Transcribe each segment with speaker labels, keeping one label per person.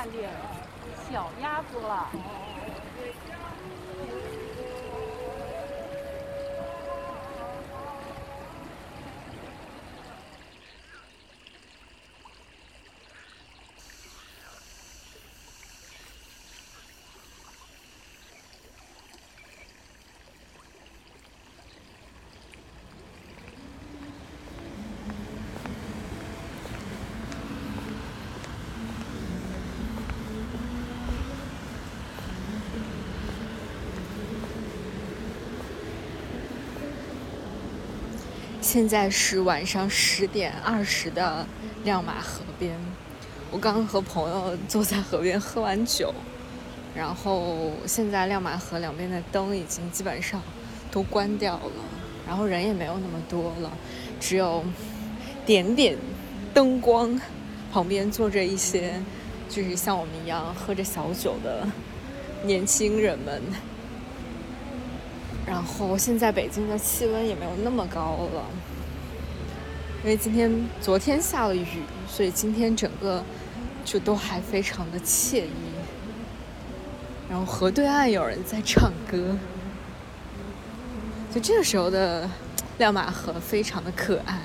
Speaker 1: 看见小鸭子了。
Speaker 2: 现在是晚上十点二十的亮马河边，我刚和朋友坐在河边喝完酒，然后现在亮马河两边的灯已经基本上都关掉了，然后人也没有那么多了，只有点点灯光，旁边坐着一些就是像我们一样喝着小酒的年轻人们。然后现在北京的气温也没有那么高了，因为今天、昨天下了雨，所以今天整个就都还非常的惬意。然后河对岸有人在唱歌，就这个时候的亮马河非常的可爱。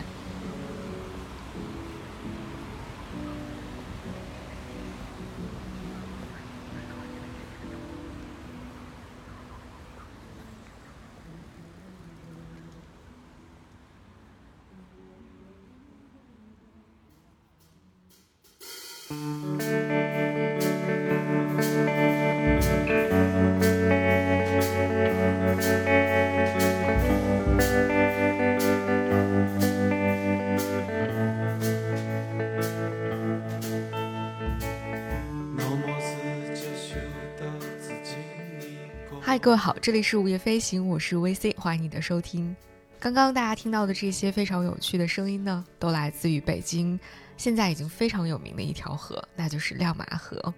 Speaker 2: 嗨，各位好，这里是午夜飞行，我是 VC，欢迎你的收听。刚刚大家听到的这些非常有趣的声音呢，都来自于北京现在已经非常有名的一条河，那就是亮马河。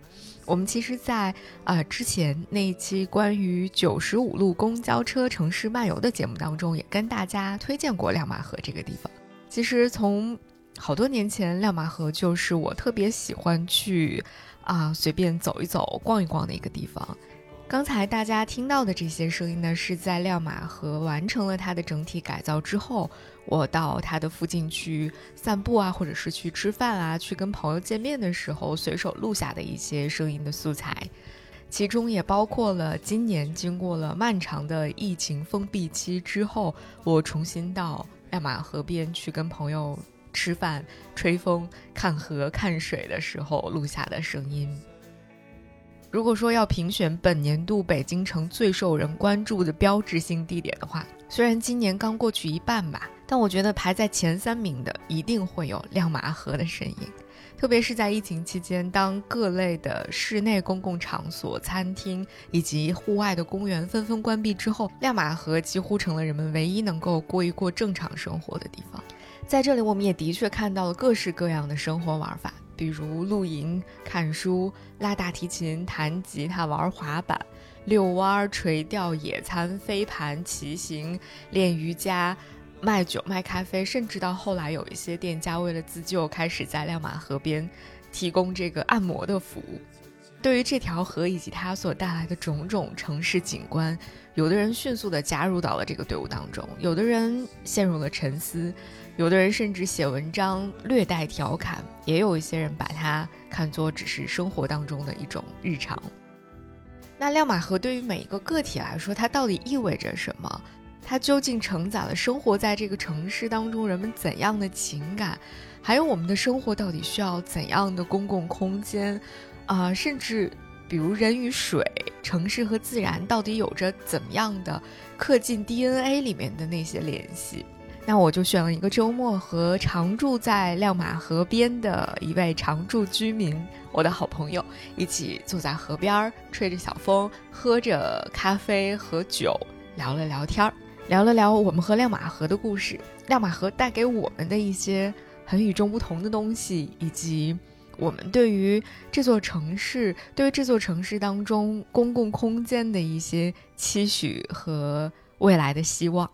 Speaker 2: 我们其实，在呃之前那一期关于九十五路公交车城市漫游的节目当中，也跟大家推荐过亮马河这个地方。其实从好多年前，亮马河就是我特别喜欢去啊随便走一走、逛一逛的一个地方。刚才大家听到的这些声音呢，是在亮马河完成了它的整体改造之后，我到它的附近去散步啊，或者是去吃饭啊，去跟朋友见面的时候随手录下的一些声音的素材，其中也包括了今年经过了漫长的疫情封闭期之后，我重新到亮马河边去跟朋友吃饭、吹风、看河、看水的时候录下的声音。如果说要评选本年度北京城最受人关注的标志性地点的话，虽然今年刚过去一半吧，但我觉得排在前三名的一定会有亮马河的身影。特别是在疫情期间，当各类的室内公共场所、餐厅以及户外的公园纷纷关闭之后，亮马河几乎成了人们唯一能够过一过正常生活的地方。在这里，我们也的确看到了各式各样的生活玩法。比如露营、看书、拉大提琴、弹吉他、玩滑板、遛弯、垂钓、野餐、飞盘、骑行、练瑜伽、卖酒、卖咖啡，甚至到后来有一些店家为了自救，开始在亮马河边提供这个按摩的服务。对于这条河以及它所带来的种种城市景观，有的人迅速地加入到了这个队伍当中，有的人陷入了沉思。有的人甚至写文章略带调侃，也有一些人把它看作只是生活当中的一种日常。那亮马河对于每一个个体来说，它到底意味着什么？它究竟承载了生活在这个城市当中人们怎样的情感？还有我们的生活到底需要怎样的公共空间？啊，甚至比如人与水、城市和自然到底有着怎样的刻进 DNA 里面的那些联系？那我就选了一个周末，和常住在亮马河边的一位常住居民，我的好朋友，一起坐在河边儿，吹着小风，喝着咖啡和酒，聊了聊天儿，聊了聊我们和亮马河的故事，亮马河带给我们的一些很与众不同的东西，以及我们对于这座城市，对于这座城市当中公共空间的一些期许和未来的希望。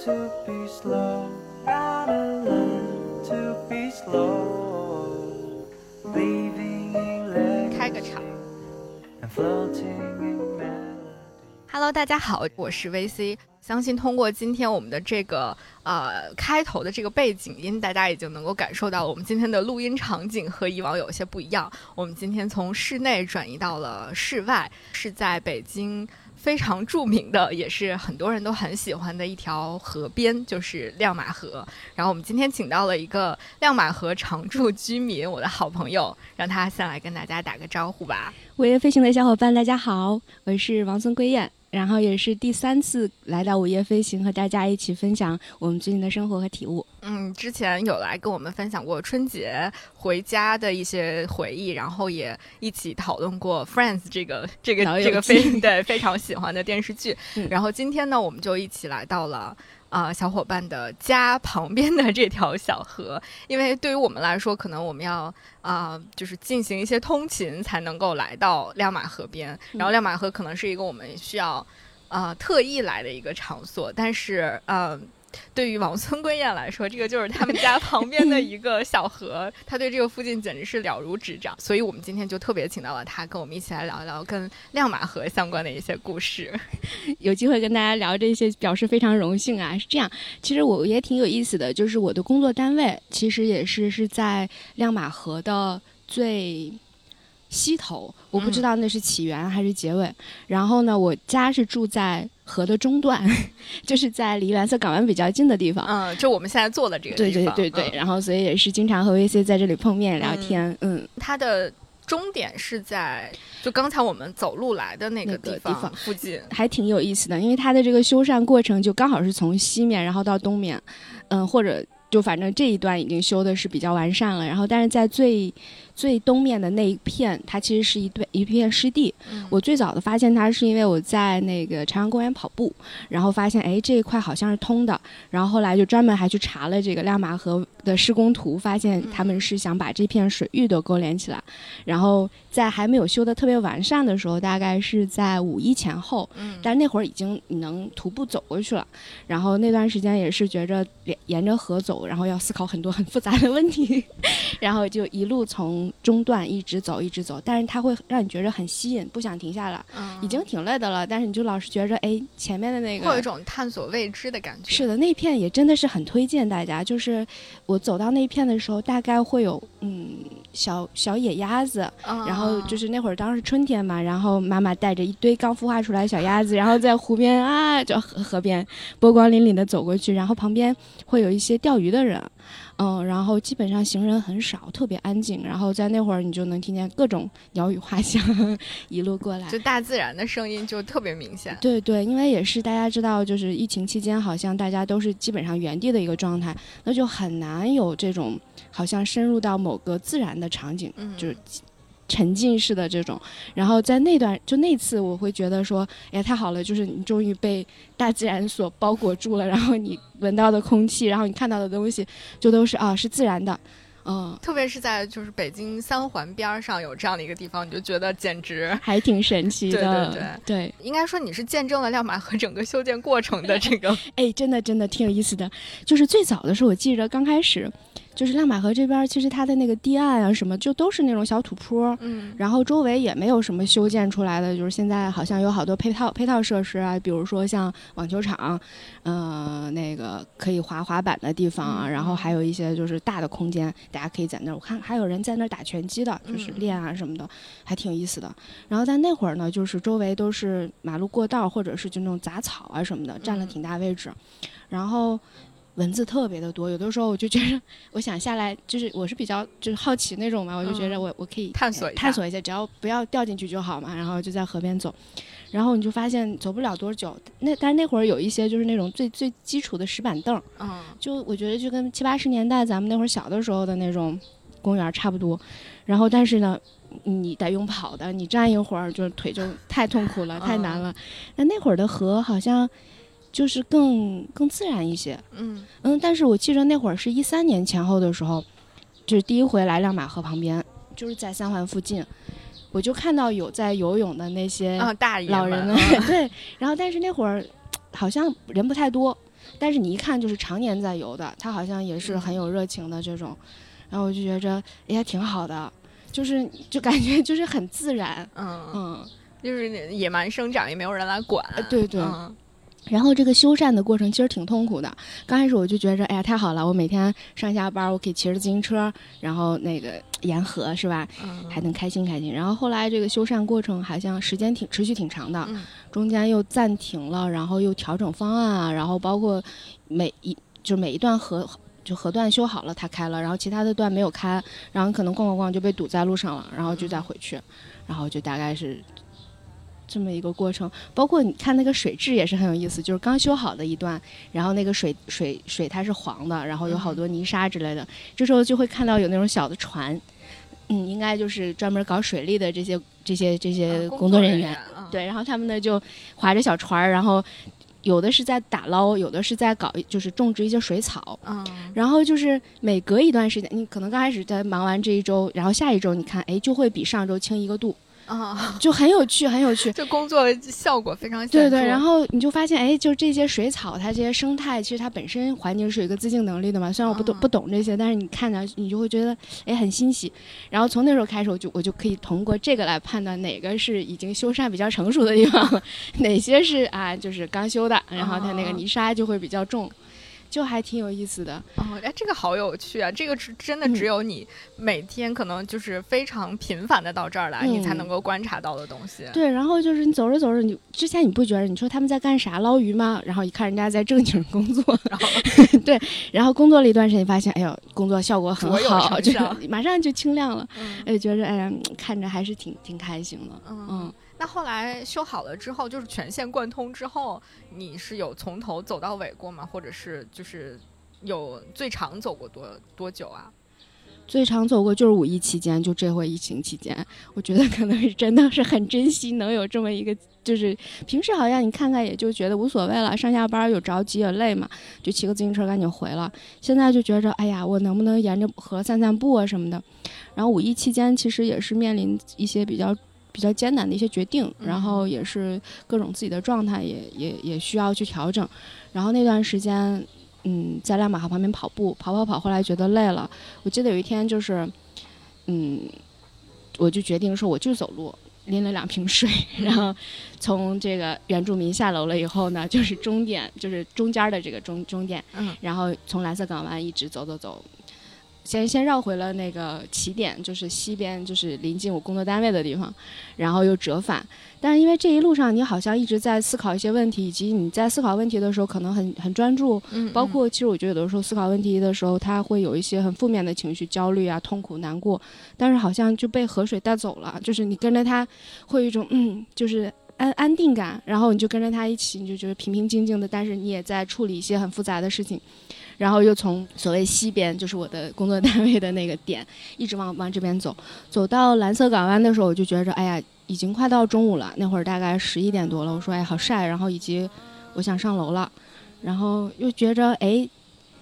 Speaker 1: 开个场。Hello，大家好，我是 VC。相信通过今天我们的这个呃开头的这个背景音，大家已经能够感受到我们今天的录音场景和以往有些不一样。我们今天从室内转移到了室外，是在北京非常著名的，也是很多人都很喜欢的一条河边，就是亮马河。然后我们今天请到了一个亮马河常住居民，我的好朋友，让他先来跟大家打个招呼吧。
Speaker 3: 午夜飞行的小伙伴，大家好，我是王孙归燕。然后也是第三次来到午夜飞行，和大家一起分享我们最近的生活和体悟。
Speaker 1: 嗯，之前有来跟我们分享过春节回家的一些回忆，然后也一起讨论过《Friends》这个这个这个非对非常喜欢的电视剧。然后今天呢，我们就一起来到了。啊，小伙伴的家 旁边的这条小河，因为对于我们来说，可能我们要啊，就是进行一些通勤才能够来到亮马河边，然后亮马河可能是一个我们需要啊特意来的一个场所，但是嗯。对于王村归燕来说，这个就是他们家旁边的一个小河，他对这个附近简直是了如指掌。所以我们今天就特别请到了他，跟我们一起来聊一聊跟亮马河相关的一些故事。
Speaker 3: 有机会跟大家聊这些，表示非常荣幸啊！是这样，其实我也挺有意思的，就是我的工作单位其实也是是在亮马河的最。西头，我不知道那是起源还是结尾。然后呢，我家是住在河的中段，就是在离蓝色港湾比较近的地方。
Speaker 1: 嗯，就我们现在坐的这个
Speaker 3: 地方。对对对对。然后，所以也是经常和 VC 在这里碰面聊天。嗯，
Speaker 1: 它的终点是在就刚才我们走路来的那个地方附近，
Speaker 3: 还挺有意思的。因为它的这个修缮过程就刚好是从西面然后到东面，嗯，或者就反正这一段已经修的是比较完善了。然后，但是在最最东面的那一片，它其实是一对一片湿地。我最早的发现它是因为我在那个朝阳公园跑步，然后发现哎这一块好像是通的，然后后来就专门还去查了这个亮马河的施工图，发现他们是想把这片水域都勾连起来。然后在还没有修的特别完善的时候，大概是在五一前后，但那会儿已经能徒步走过去了。然后那段时间也是觉着沿沿着河走，然后要思考很多很复杂的问题，然后就一路从。中段一直走，一直走，但是它会让你觉得很吸引，不想停下来。嗯，已经挺累的了，但是你就老是觉着，哎，前面的那个，
Speaker 1: 会有一种探索未知的感觉。
Speaker 3: 是的，那片也真的是很推荐大家。就是我走到那片的时候，大概会有嗯小小野鸭子，然后就是那会儿当时春天嘛，然后妈妈带着一堆刚孵化出来小鸭子，然后在湖边啊，就河河边波光粼粼的走过去，然后旁边会有一些钓鱼的人。嗯，然后基本上行人很少，特别安静。然后在那会儿，你就能听见各种鸟语花香，一路过来，
Speaker 1: 就大自然的声音就特别明显。
Speaker 3: 对对，因为也是大家知道，就是疫情期间，好像大家都是基本上原地的一个状态，那就很难有这种好像深入到某个自然的场景，就是。沉浸式的这种，然后在那段就那次，我会觉得说，哎呀，太好了，就是你终于被大自然所包裹住了，然后你闻到的空气，然后你看到的东西，就都是啊，是自然的，嗯，
Speaker 1: 特别是在就是北京三环边上有这样的一个地方，你就觉得简直
Speaker 3: 还挺神奇
Speaker 1: 的，
Speaker 3: 对
Speaker 1: 对
Speaker 3: 对，对，
Speaker 1: 应该说你是见证了亮马河整个修建过程的这个，
Speaker 3: 哎，真的真的挺有意思的，就是最早的时候，我记着刚开始。就是亮马河这边，其实它的那个堤岸啊，什么就都是那种小土坡，嗯，然后周围也没有什么修建出来的，就是现在好像有好多配套配套设施啊，比如说像网球场，嗯，那个可以滑滑板的地方啊，然后还有一些就是大的空间，大家可以在那儿。我看还有人在那儿打拳击的，就是练啊什么的，还挺有意思的。然后在那会儿呢，就是周围都是马路过道，或者是就那种杂草啊什么的，占了挺大位置，然后。蚊子特别的多，有的时候我就觉得，我想下来，就是我是比较就是好奇那种嘛，我就觉得我我可以
Speaker 1: 探索
Speaker 3: 探索一下，只要不要掉进去就好嘛。然后就在河边走，然后你就发现走不了多久，那但是那会儿有一些就是那种最最基础的石板凳，嗯，就我觉得就跟七八十年代咱们那会儿小的时候的那种公园差不多。然后但是呢，你得用跑的，你站一会儿就腿就太痛苦了，太难了。那那会儿的河好像。就是更更自然一些，嗯。嗯，但是我记着那会儿是一三年前后的时候，就是第一回来亮马河旁边，就是在三环附近，我就看到有在游泳的那些
Speaker 1: 大
Speaker 3: 老人
Speaker 1: 们，
Speaker 3: 对，然后但是那会儿好像人不太多，但是你一看就是常年在游的，他好像也是很有热情的这种，然后我就觉着也挺好的，就是就感觉就是很自然，
Speaker 1: 嗯，
Speaker 3: 嗯，
Speaker 1: 就是野蛮生长，也没有人来管。
Speaker 3: 呃对对。
Speaker 1: 嗯
Speaker 3: 然后这个修缮的过程其实挺痛苦的。刚开始我就觉着，哎呀，太好了，我每天上下班我可以骑着自行车，然后那个沿河是吧，
Speaker 1: 嗯
Speaker 3: 还能开心开心。然后后来这个修缮过程好像时间挺持续挺长的，
Speaker 1: 嗯
Speaker 3: 中间又暂停了，然后又调整方案啊，然后包括每一就每一段河。就河段修好了，它开了，然后其他的段没有开，然后可能逛逛逛就被堵在路上了，然后就再回去，然后就大概是这么一个过程。包括你看那个水质也是很有意思，就是刚修好的一段，然后那个水水水它是黄的，然后有好多泥沙之类的，这时候就会看到有那种小的船，嗯，应该就是专门搞水利的这些这些这些
Speaker 1: 嗯
Speaker 3: 工作人员，，
Speaker 1: 嗯
Speaker 3: 对，然后他们呢就划着小船儿，然后有的是在打捞，有的是在搞就是种植一些水草。
Speaker 1: 嗯
Speaker 3: 然后就是每隔一段时间，你可能刚开始在忙完这一周，然后下一周你看，哎，就会比上周轻一个度，
Speaker 1: 啊，
Speaker 3: 就很有趣，很有趣。
Speaker 1: 这工作效果非常显
Speaker 3: 对
Speaker 1: 著。
Speaker 3: 对，然后你就发现，哎，就这些水草，它这些生态，其实它本身环境是有一个自净能力的嘛。虽然我不懂、
Speaker 1: 嗯
Speaker 3: 不懂这些，但是你看着你就会觉得，哎，很欣喜。然后从那时候开始，我就我就可以通过这个来判断哪个是已经修缮比较成熟的地方了，哪些是啊就是刚修的，然后它那个
Speaker 1: 哦
Speaker 3: 泥沙就会比较重，就还挺有意思的。
Speaker 1: 哦，哎，这个好有趣啊！这个是真的
Speaker 3: 嗯
Speaker 1: 只有你每天可能就是非常频繁的到这儿来，你才
Speaker 3: 嗯
Speaker 1: 能够观察到的东西。
Speaker 3: 对，然后就是你走着走着，你之前你不觉得你说他们在干啥捞鱼吗？然后一看人家在正经工作，
Speaker 1: 然后
Speaker 3: 对，然后工作了一段时间，发现哎呦，工作效果很好，就是马上就清亮了，
Speaker 1: 嗯
Speaker 3: 哎，觉着哎呀，看着还是挺挺开心的，
Speaker 1: 嗯
Speaker 3: 嗯。
Speaker 1: 那后来修好了之后，就是全线贯通之后，你是有从头走到尾过吗？或者是就是有最长走过多多久啊？
Speaker 3: 最长走过就是五一期间，就这回疫情期间，我觉得可能是真的是很珍惜能有这么一个，就是平时好像你看看也就觉得无所谓了，上下班有着急也累嘛，就骑个自行车赶紧回了。现在就觉着，哎呀，我能不能沿着河散散步啊什么的。然后五一期间其实也是面临一些比较比较艰难的一些决定，然后也是各种自己的状态也也也需要去调整。然后那段时间，嗯，在亮马河旁边跑步，跑跑跑，后来觉得累了。我记得有一天就是，嗯，我就决定说我就走路，拎了两瓶水，然后从这个原住民下楼了以后呢，就是终点，就是中间的这个终终点，
Speaker 1: 嗯
Speaker 3: 然后从蓝色港湾一直走走走。先先绕回了那个起点，就是西边，就是临近我工作单位的地方，然后又折返。但是因为这一路上你好像一直在思考一些问题，以及你在思考问题的时候可能很很专注，
Speaker 1: 嗯。
Speaker 3: 包括其实我觉得有的时候思考问题的时候，他会有一些很负面的情绪，焦虑啊、痛苦、难过，但是好像就被河水带走了，就是你跟着他，会有一种嗯，就是安安定感，然后你就跟着他一起，你就觉得平平静静的，但是你也在处理一些很复杂的事情，然后又从所谓西边，就是我的工作单位的那个点，一直往往这边走，走到蓝色港湾的时候，我就觉着哎呀，已经快到中午了，那会儿大概十一点多了，我说哎好晒，然后以及我想上楼了，然后又觉着哎。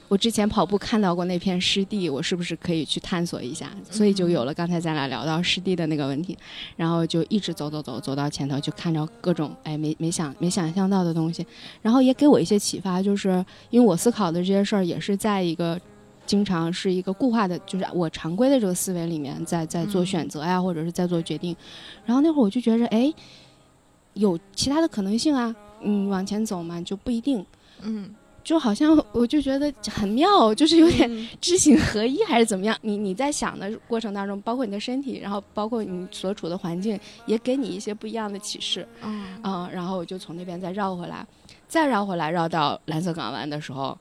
Speaker 3: 我之前跑步看到过那片湿地，我是不是可以去探索一下？所以就有了刚才咱俩聊到湿地的那个问题，然后就一直走走走走到前头，就看着各种哎没没想没想象到的东西，然后也给我一些启发，就是因为我思考的这些事儿也是在一个经常是一个固化的，就是我常规的这个思维里面在在做
Speaker 1: 嗯
Speaker 3: 选择呀，或者是在做决定，然后那会儿我就觉着哎，有其他的可能性啊，嗯，往前走嘛就不一定。
Speaker 1: 嗯，
Speaker 3: 就好像我就觉得很妙，就是有点
Speaker 1: 嗯
Speaker 3: 知行合一还是怎么样？你你在想的过程当中，包括你的身体，然后包括你所处的环境，也给你一些不一样的启示。
Speaker 1: 嗯
Speaker 3: 嗯，然后我就从那边再绕回来，再绕回来，绕到蓝色港湾的时候，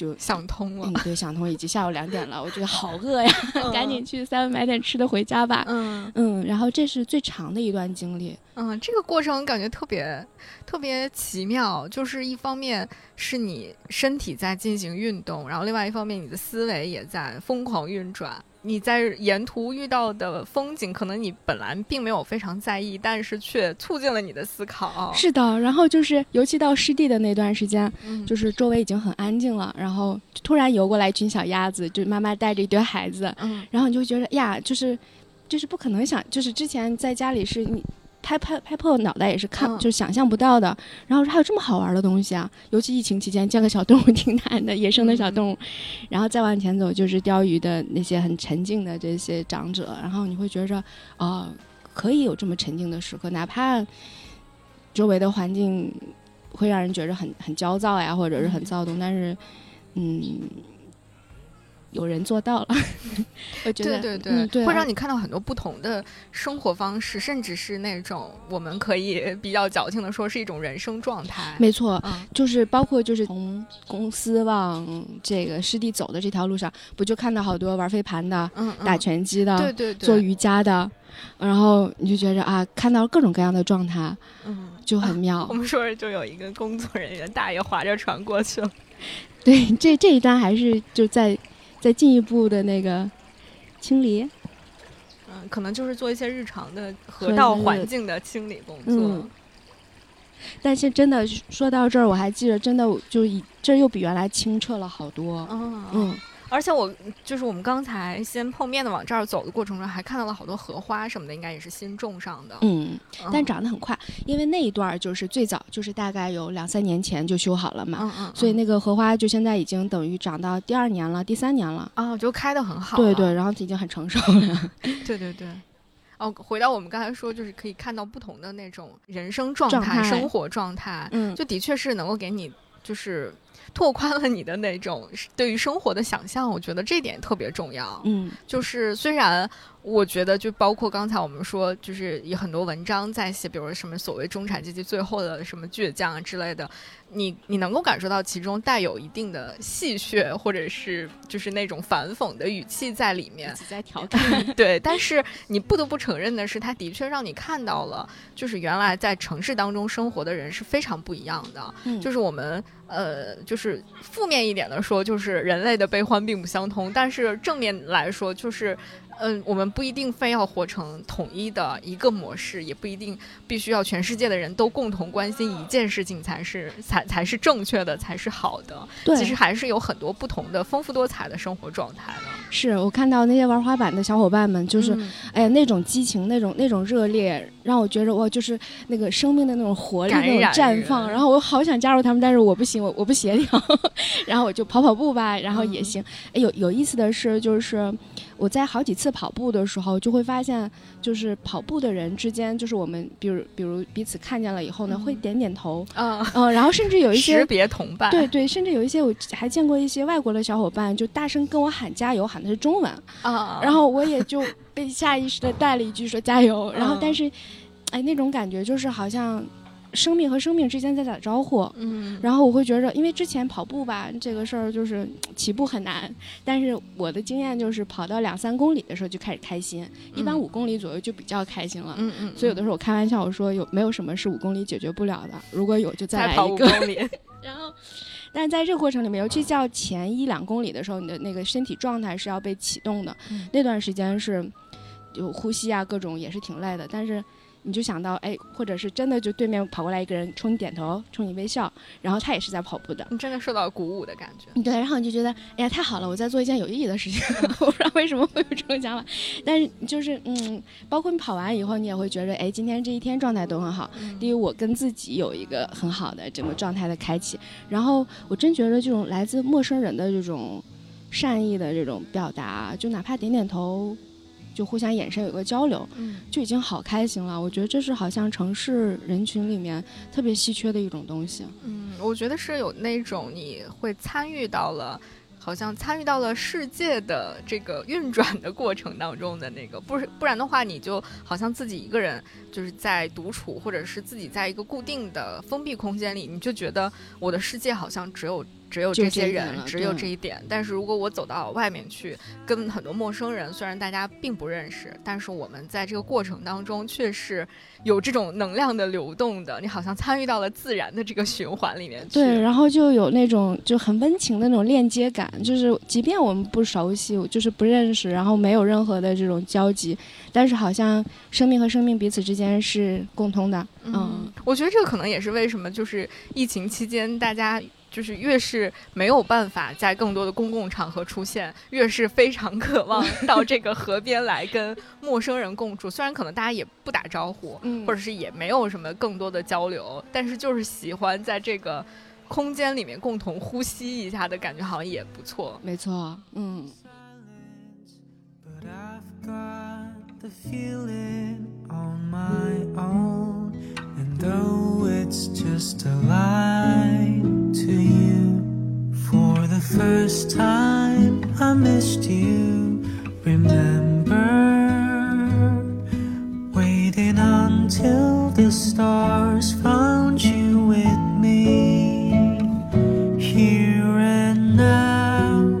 Speaker 3: 就
Speaker 1: 想通了
Speaker 3: 嗯，，对，想通，已经下午两点了，我觉得好饿呀，赶紧去 seven 买点吃的回家吧。
Speaker 1: 嗯
Speaker 3: 嗯，然后这是最长的一段经历。
Speaker 1: 嗯，这个过程感觉特别特别奇妙，就是一方面是你身体在进行运动，然后另外一方面你的思维也在疯狂运转。你在沿途遇到的风景，可能你本来并没有非常在意，但是却促进了你的思考。
Speaker 3: 是的，然后就是尤其到湿地的那段时间，
Speaker 1: 嗯，
Speaker 3: 就是周围已经很安静了，然后突然游过来一群小鸭子，就妈妈带着一堆孩子，
Speaker 1: 嗯
Speaker 3: 然后你就觉得呀，就是就是不可能想，就是之前在家里是你拍拍拍破脑袋也是看、
Speaker 1: 嗯
Speaker 3: 就想象不到的。然后还有这么好玩的东西啊！尤其疫情期间，见个小动物 挺难的，野生的小动物。然后再往前走，就是钓鱼的那些很沉静的这些长者，然后你会觉着，啊、可以有这么沉静的时刻，哪怕周围的环境会让人觉着很很焦躁呀，或者是很躁动，但是，嗯。有人做到了，我觉得
Speaker 1: 对对对，
Speaker 3: 嗯对啊
Speaker 1: 会让你看到很多不同的生活方式，甚至是那种我们可以 比较矫情的说是一种人生状态。
Speaker 3: 没错，
Speaker 1: 嗯，
Speaker 3: 就是包括就是从公司往这个湿地走的这条路上，不就看到好多玩飞盘的、
Speaker 1: 嗯嗯
Speaker 3: 打拳击的、
Speaker 1: 对对对，
Speaker 3: 做瑜伽的，然后你就觉着啊，看到各种各样的状态，
Speaker 1: 嗯。
Speaker 3: 就很妙。
Speaker 1: 我们说着就有一个工作人员大爷划着船过去了，
Speaker 3: 对，这这一段还是就在再进一步的那个清理。
Speaker 1: 嗯，可能就是做一些日常的河道环境的清理工作。
Speaker 3: 嗯但是真的说到这儿，我还记得，真的就以这儿又比原来清澈了好多。
Speaker 1: 嗯
Speaker 3: 嗯，
Speaker 1: 而且我就是我们刚才先碰面的往这儿走的过程中，还看到了好多荷花什么的，应该也是新种上的。
Speaker 3: 嗯，
Speaker 1: 嗯
Speaker 3: 但长得很快，因为那一段儿就是最早就是大概有两三年前就修好了嘛，
Speaker 1: 嗯嗯，
Speaker 3: 所以那个荷花就现在已经等于长到第二年了，第三年了。
Speaker 1: 啊，就开的很好。
Speaker 3: 对对，，然后已经很成熟了。
Speaker 1: 对对对。哦，回到我们刚才说，就是可以看到不同的那种人生状
Speaker 3: 状态
Speaker 1: 生活状态，
Speaker 3: 嗯，
Speaker 1: 就的确是能够给你就是拓宽了你的那种对于生活的想象。我觉得这点特别重要。
Speaker 3: 嗯
Speaker 1: 就是虽然我觉得，就包括刚才我们说，就是有很多文章在写，比如什么所谓中产阶级最后的什么倔强啊之类的，你你能够感受到其中带有一定的戏谑，或者是就是那种反讽的语气在里面
Speaker 3: 在调侃。
Speaker 1: 对，但是你不得不承认的是，它的确让你看到了，就是原来在城市当中生活的人是非常不一样的。
Speaker 3: 嗯
Speaker 1: 就是我们呃，就是负面一点的说，就是人类的悲欢并不相通；但是正面来说，就是。嗯，我们不一定非要活成统一的一个模式，也不一定必须要全世界的人都共同关心一件事情才是才才是正确的，才是好的。
Speaker 3: 对，
Speaker 1: 其实还是有很多不同的丰富多彩的生活状态的。
Speaker 3: 是我看到那些玩滑板的小伙伴们，就是、
Speaker 1: 嗯
Speaker 3: 哎呀那种激情、那种那种热烈，让我觉着哇，就是那个生命的那种活力、那种绽放。然后我好想加入他们，但是我不行，我我不协调。然后我就跑跑步吧，然后也
Speaker 1: 嗯
Speaker 3: 行。哎，有有意思的是，就是我在好几次跑步的时候，就会发现，就是跑步的人之间，就是我们比如比如彼此看见了以后呢，
Speaker 1: 嗯
Speaker 3: 会点点头，
Speaker 1: 嗯，
Speaker 3: 嗯、然后甚至有一些
Speaker 1: 识别同伴，
Speaker 3: 对对，甚至有一些我还见过一些外国的小伙伴，就大声跟我喊加油，喊的是中文，
Speaker 1: 啊，
Speaker 3: 然后我也就被下意识的带了一句说加油，然后但
Speaker 1: 嗯
Speaker 3: 是，哎，那种感觉就是好像生命和生命之间在打招呼。
Speaker 1: 嗯，
Speaker 3: 然后我会觉着，因为之前跑步吧，这个事儿就是起步很难，但是我的经验就是跑到两三公里的时候就开始开心，一般
Speaker 1: 嗯
Speaker 3: 五公里左右就比较开心了。
Speaker 1: 嗯嗯，
Speaker 3: 所以有的时候我开玩笑我说有没有什么是五公里解决不了的，如果有就再
Speaker 1: 再跑
Speaker 3: 一个。
Speaker 1: 公里，
Speaker 3: 然后，但是在这个过程里面，尤其叫前一两公里的时候，你的那个身体状态是要被启动的。
Speaker 1: 嗯
Speaker 3: 那段时间是有呼吸啊，各种也是挺累的。但是你就想到，哎，或者是真的就对面跑过来一个人冲你点头，冲你微笑，然后他也是在跑步的。
Speaker 1: 你真的受到鼓舞的感觉。
Speaker 3: 对，然后你就觉得，哎呀，太好了，我在做一件有意义的事情。我不知道为什么会有这种想法，但是就是嗯，包括你跑完以后，你也会觉得，哎，今天这一天状态都很好。第一，我跟自己有一个很好的整个状态的开启，然后我真觉得这种来自陌生人的这种善意的这种表达，就哪怕点点头，就互相眼神有个交流，
Speaker 1: 嗯
Speaker 3: 就已经好开心了。我觉得这是好像城市人群里面特别稀缺的一种东西。
Speaker 1: 嗯，我觉得是有那种你会参与到了。好像参与到了世界的这个运转的过程当中的那个，不是不然的话，你就好像自己一个人就是在独处，或者是自己在一个固定的封闭空间里，你就觉得我的世界好像只有只有这些人，只有这一点。但是如果我走到外面去，跟很多陌生人，虽然大家并不认识，但是我们在这个过程当中却是有这种能量的流动的，你好像参与到了自然的这个循环里面去。
Speaker 3: 对，然后就有那种就很温情的那种链接感，就是即便我们不熟悉，就是不认识，然后没有任何的这种交集，但是好像生命和生命彼此之间是共通的。嗯，
Speaker 1: 我觉得这个可能也是为什么就是疫情期间大家就是越是没有办法在更多的公共场合出现，越是非常渴望 到这个河边来跟陌生人共处。虽然可能大家也不打招呼，
Speaker 3: 嗯
Speaker 1: 或者是也没有什么更多的交流，但是就是喜欢在这个空间里面共同呼吸一下的感觉，好像也不错。
Speaker 3: 没错，嗯。
Speaker 4: But I've got the feeling on my own. And though it's just a lie to you. For the first time, I missed you. Remember, waiting until the stars found you with me. Here and now,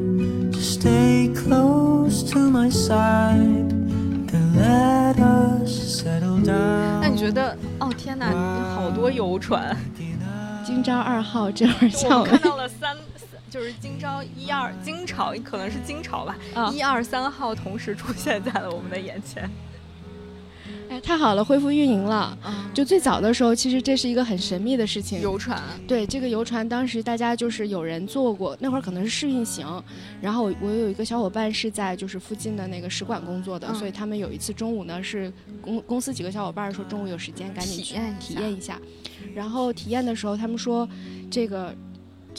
Speaker 4: just stay close to my side and let us settle down.
Speaker 1: 哦天哪，好多游船！
Speaker 3: 京朝二号这会我
Speaker 1: 看到了三，就是今朝一二京朝，可能是京朝吧，
Speaker 3: 啊
Speaker 1: 一二三号同时出现在了我们的眼前。
Speaker 3: 哎，太好了，恢复运营了。
Speaker 1: 嗯，
Speaker 3: 就最早的时候，其实这是一个很神秘的事情。
Speaker 1: 游船，
Speaker 3: 对这个游船，当时大家就是有人坐过，那会儿可能是试运行。然后我我有一个小伙伴是在就是附近的那个使馆工作的，
Speaker 1: 嗯
Speaker 3: 所以他们有一次中午呢是公公司几个小伙伴说中午有时间赶紧去
Speaker 1: 体验一下。
Speaker 3: 然后体验的时候，他们说这个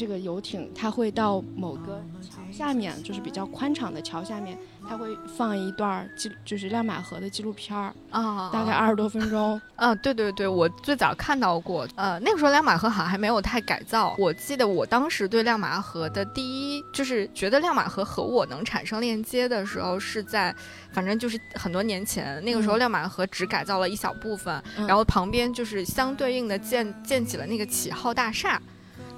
Speaker 3: 这个游艇它会到某个桥下面，就是比较宽敞的桥下面，它会放一段儿纪就是亮马河的纪录片儿，
Speaker 1: 啊，
Speaker 3: 大概二十多分钟。
Speaker 1: 啊，对对对，我最早看到过，呃，那个时候亮马河好像还没有太改造。我记得我当时对亮马河的第一，就是觉得亮马河和我能产生链接的时候，是在，反正就是很多年前，那个时候
Speaker 3: 嗯
Speaker 1: 亮马河只改造了一小部分，
Speaker 3: 嗯
Speaker 1: 然后旁边就是相对应的建建起了那个启号大厦。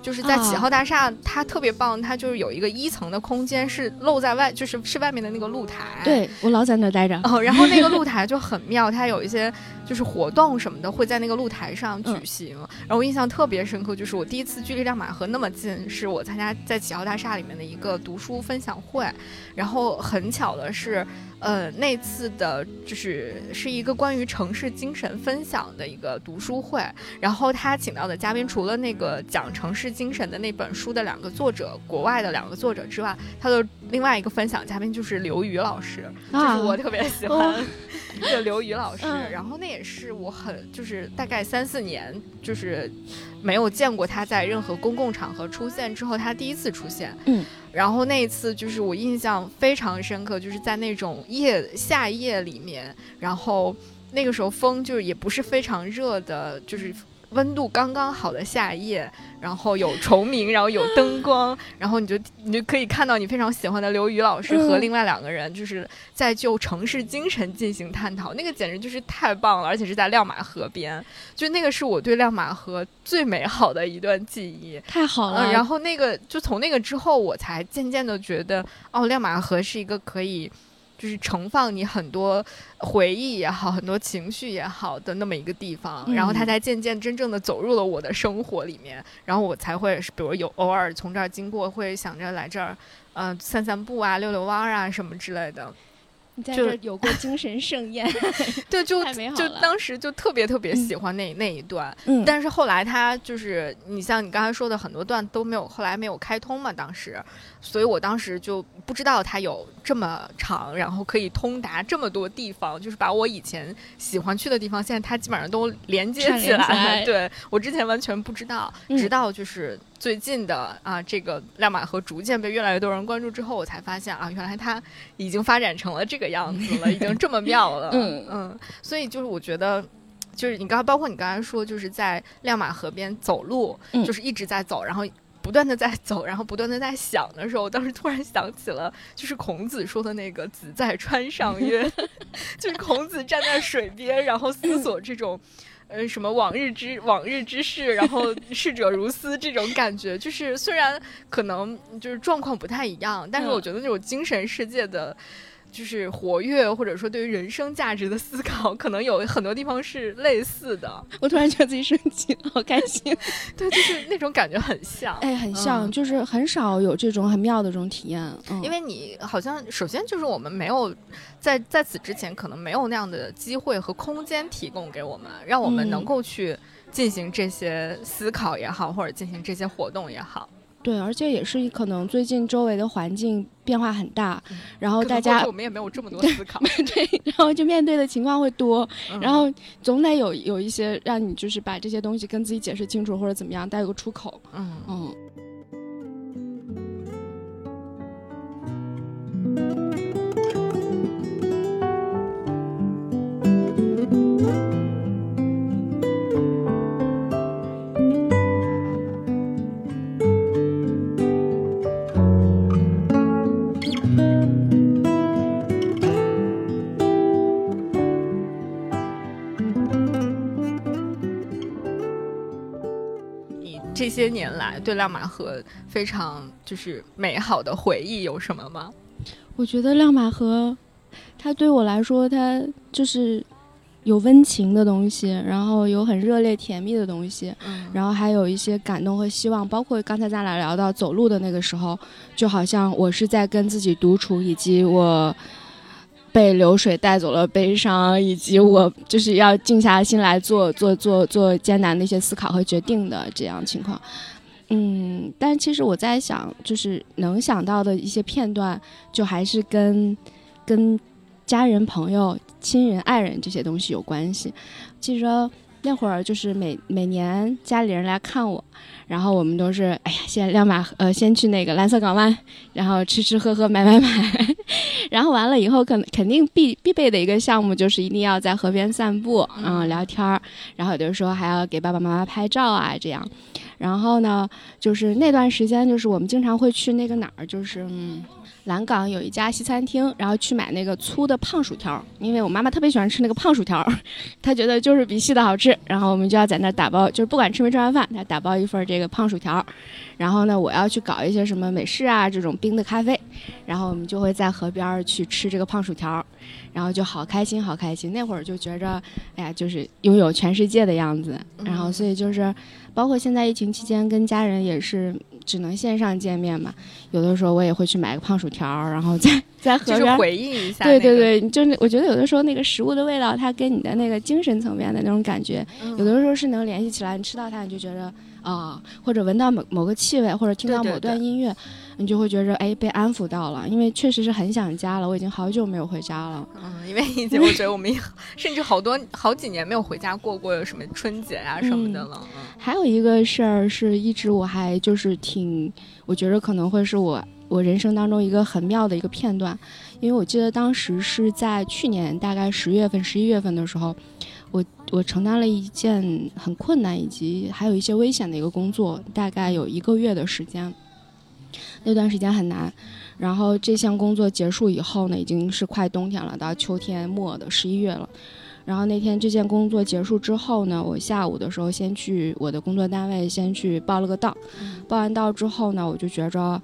Speaker 1: 就是在启
Speaker 3: 啊
Speaker 1: 浩大厦，它特别棒，它就是有一个一层的空间是露在外，就是是外面的那个露台。
Speaker 3: 对我老在那儿待着。
Speaker 1: 哦，然后那个露台就很妙，它有一些就是活动什么的会在那个露台上举行。然后我印象特别深刻，就是我第一次距离亮马河那么近，是我参加在启号大厦里面的一个读书分享会。然后很巧的是，呃，那次的就是是一个关于城市精神分享的一个读书会。然后他请到的嘉宾，除了那个讲城市精神的那本书的两个作者，国外的两个作者之外，他的另外一个分享嘉宾就是刘宇老师。就是我特别喜欢 的刘宇老师，然后那也是我很就是大概三四年就是没有见过他在任何公共场合出现之后，他第一次出现，
Speaker 3: 嗯，
Speaker 1: 然后那一次就是我印象非常深刻，就是在那种夜夏夜里面，然后那个时候风就是也不是非常热的，就是。温度刚刚好的夏夜，然后有虫鸣，然后有灯光，然后你就你就可以看到你非常喜欢的刘宇老师和
Speaker 3: 嗯
Speaker 1: 另外两个人，就是在就城市精神进行探讨，那个简直就是太棒了，而且是在亮马河边，就那个是我对亮马河最美好的一段记忆。
Speaker 3: 太好了。
Speaker 1: 嗯，然后那个就从那个之后，我才渐渐的觉得，哦，亮马河是一个可以。就是盛放你很多回忆也好，很多情绪也好的那么一个地方，然后它
Speaker 3: 嗯
Speaker 1: 才渐渐真正的走入了我的生活里面，然后我才会，比如有偶尔从这儿经过，会想着来这儿，呃，散散步啊，遛遛弯儿啊什么之类的。
Speaker 3: 你在
Speaker 1: 就
Speaker 3: 这儿有过精神盛宴。
Speaker 1: 对，就就当时就特别特别喜欢那、那一段，
Speaker 3: 嗯
Speaker 1: 但是后来他就是你像你刚才说的很多段都没有，后来没有开通嘛，当时，所以我当时就不知道他有这么长，然后可以通达这么多地方，就是把我以前喜欢去的地方，现在他基本上都连接起来了。
Speaker 3: 起来
Speaker 1: 对我之前完全不知道，
Speaker 3: 嗯
Speaker 1: 直到就是最近的啊，这个亮马河逐渐被越来越多人关注之后，我才发现啊，原来它已经发展成了这个样子了，已经这么妙了。
Speaker 3: 嗯
Speaker 1: 嗯，所以就是我觉得。就是你刚刚，包括你刚才说，就是在亮马河边走路，
Speaker 3: 嗯
Speaker 1: 就是一直在走，然后不断的在走，然后不断的在想的时候，我当时突然想起了，就是孔子说的那个“子在川上曰”，就是孔子站在水边，然后思索这种。呃，什么往日之往日之事，然后 逝者如斯这种感觉，就是虽然可能就是状况不太一样，但是
Speaker 3: 嗯
Speaker 1: 我觉得那种精神世界的。就是活跃，或者说对于人生价值的思考，可能有很多地方是类似的。
Speaker 3: 我突然觉得自己升级了，好开心。
Speaker 1: 对，就是那种感觉很像。
Speaker 3: 哎，很像，
Speaker 1: 嗯
Speaker 3: 就是很少有这种很妙的这种体验。嗯，
Speaker 1: 因为你好像首先就是我们没有在在此之前可能没有那样的机会和空间提供给我们，让我们
Speaker 3: 嗯
Speaker 1: 能够去进行这些思考也好，或者进行这些活动也好。
Speaker 3: 对，而且也是可能最近周围的环境变化很大，然后大家
Speaker 1: 我们也没有这么多思考，
Speaker 3: 对，然后就面对的情况会多，
Speaker 1: 嗯
Speaker 3: 然后总得有有一些让你就是把这些东西跟自己解释清楚或者怎么样，带有个出口。
Speaker 1: 嗯
Speaker 3: 嗯，
Speaker 1: 这些年来对亮马河非常就是美好的回忆有什么吗？
Speaker 3: 我觉得亮马河，它对我来说，它就是有温情的东西，然后有很热烈甜蜜的东西，
Speaker 1: 嗯
Speaker 3: 然后还有一些感动和希望。包括刚才咱俩聊到走路的那个时候，就好像我是在跟自己独处，以及我。被流水带走了悲伤，以及我就是要静下心来做做做做艰难的一些思考和决定的这样情况。嗯，但其实我在想，就是能想到的一些片段，就还是跟跟家人、朋友、亲人、爱人这些东西有关系。记着那会儿，就是每每年家里人来看我，然后我们都是哎呀，先亮马呃，先去那个蓝色港湾，然后吃吃喝喝买买买，然后完了以后，可能肯定必必备的一个项目就是一定要在河边散步，嗯，聊天儿，然后有的时候还要给爸爸妈妈拍照啊，这样。然后呢，就是那段时间，就是我们经常会去那个哪儿，就是嗯，蓝港有一家西餐厅，然后去买那个粗的胖薯条，因为我妈妈特别喜欢吃那个胖薯条，她觉得就是比细的好吃。然后我们就要在那打包，就是不管吃没吃完饭，她打包一份这个胖薯条。然后呢，我要去搞一些什么美式啊这种冰的咖啡，然后我们就会在河边儿去吃这个胖薯条，然后就好开心，好开心。那会儿就觉着，哎呀，就是拥有全世界的样子。然后所以就是，包括现在疫情期间跟家人也是只能线上见面嘛，有的时候我也会去买个胖薯条，然后在在河边儿。
Speaker 1: 回应一下、
Speaker 3: 对对，对，就是我觉得有的时候那个食物的味道，它跟你的那个精神层面的那种感觉，
Speaker 1: 嗯
Speaker 3: 有的时候是能联系起来。你吃到它，你就觉得啊、或者闻到某某个气味，或者听到某段
Speaker 1: 对
Speaker 3: 音乐，你就会觉着哎被安抚到了。因为确实是很想家了，我已经好久没有回家了。
Speaker 1: 嗯，因为以前我觉得我们也甚至好多好几年没有回家过过有什么春节啊什么的了。嗯
Speaker 3: 还有一个事儿是一直我还就是挺，我觉得可能会是我我人生当中一个很妙的一个片段，因为我记得当时是在去年大概十月份、十一月份的时候，我我承担了一件很困难以及还有一些危险的一个工作，大概有一个月的时间，那段时间很难。然后这项工作结束以后呢，已经是快冬天了，到秋天末的十一月了。然后那天这件工作结束之后呢，我下午的时候先去我的工作单位先去报了个到，报完到之后呢，我就觉着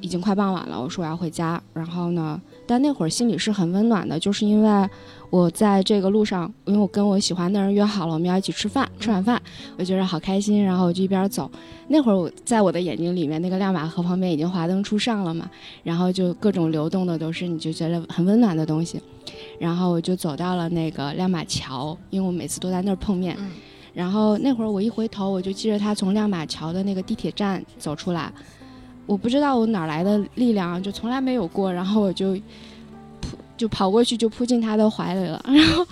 Speaker 3: 已经快傍晚了，我说我要回家。然后呢，但那会儿心里是很温暖的，就是因为我在这个路上，因为我跟我喜欢的人约好了，我们要一起吃饭，吃晚饭，我觉得好开心，然后我就一边走。那会儿我在我的眼睛里面，那个亮马河旁边已经华灯初上了嘛，然后就各种流动的都是你就觉得很温暖的东西。然后我就走到了那个亮马桥，因为我每次都在那儿碰面。
Speaker 1: 嗯
Speaker 3: 然后那会儿我一回头，我就记着他从亮马桥的那个地铁站走出来，我不知道我哪来的力量，就从来没有过。然后我就扑就跑过去，就扑进他的怀里了。然后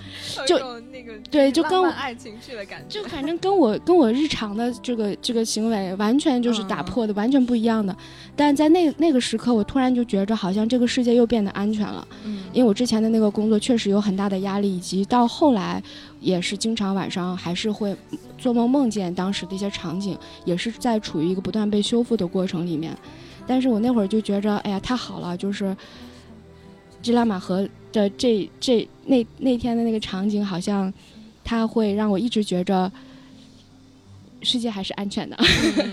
Speaker 3: 就
Speaker 1: 那个
Speaker 3: 对就跟我
Speaker 1: 爱情剧的感觉，
Speaker 3: 就反正跟我跟我日常的这个这个行为完全就是打破的，完全不一样的。但在那那个时刻，我突然就觉着好像这个世界又变得安全了。
Speaker 1: 嗯
Speaker 3: 因为我之前的那个工作确实有很大的压力，以及到后来也是经常晚上还是会做梦梦见当时的一些场景，也是在处于一个不断被修复的过程里面。但是我那会儿就觉着，哎呀，太好了，就是这拉玛河的这这那那天的那个场景，好像它会让我一直觉着世界还是安全的。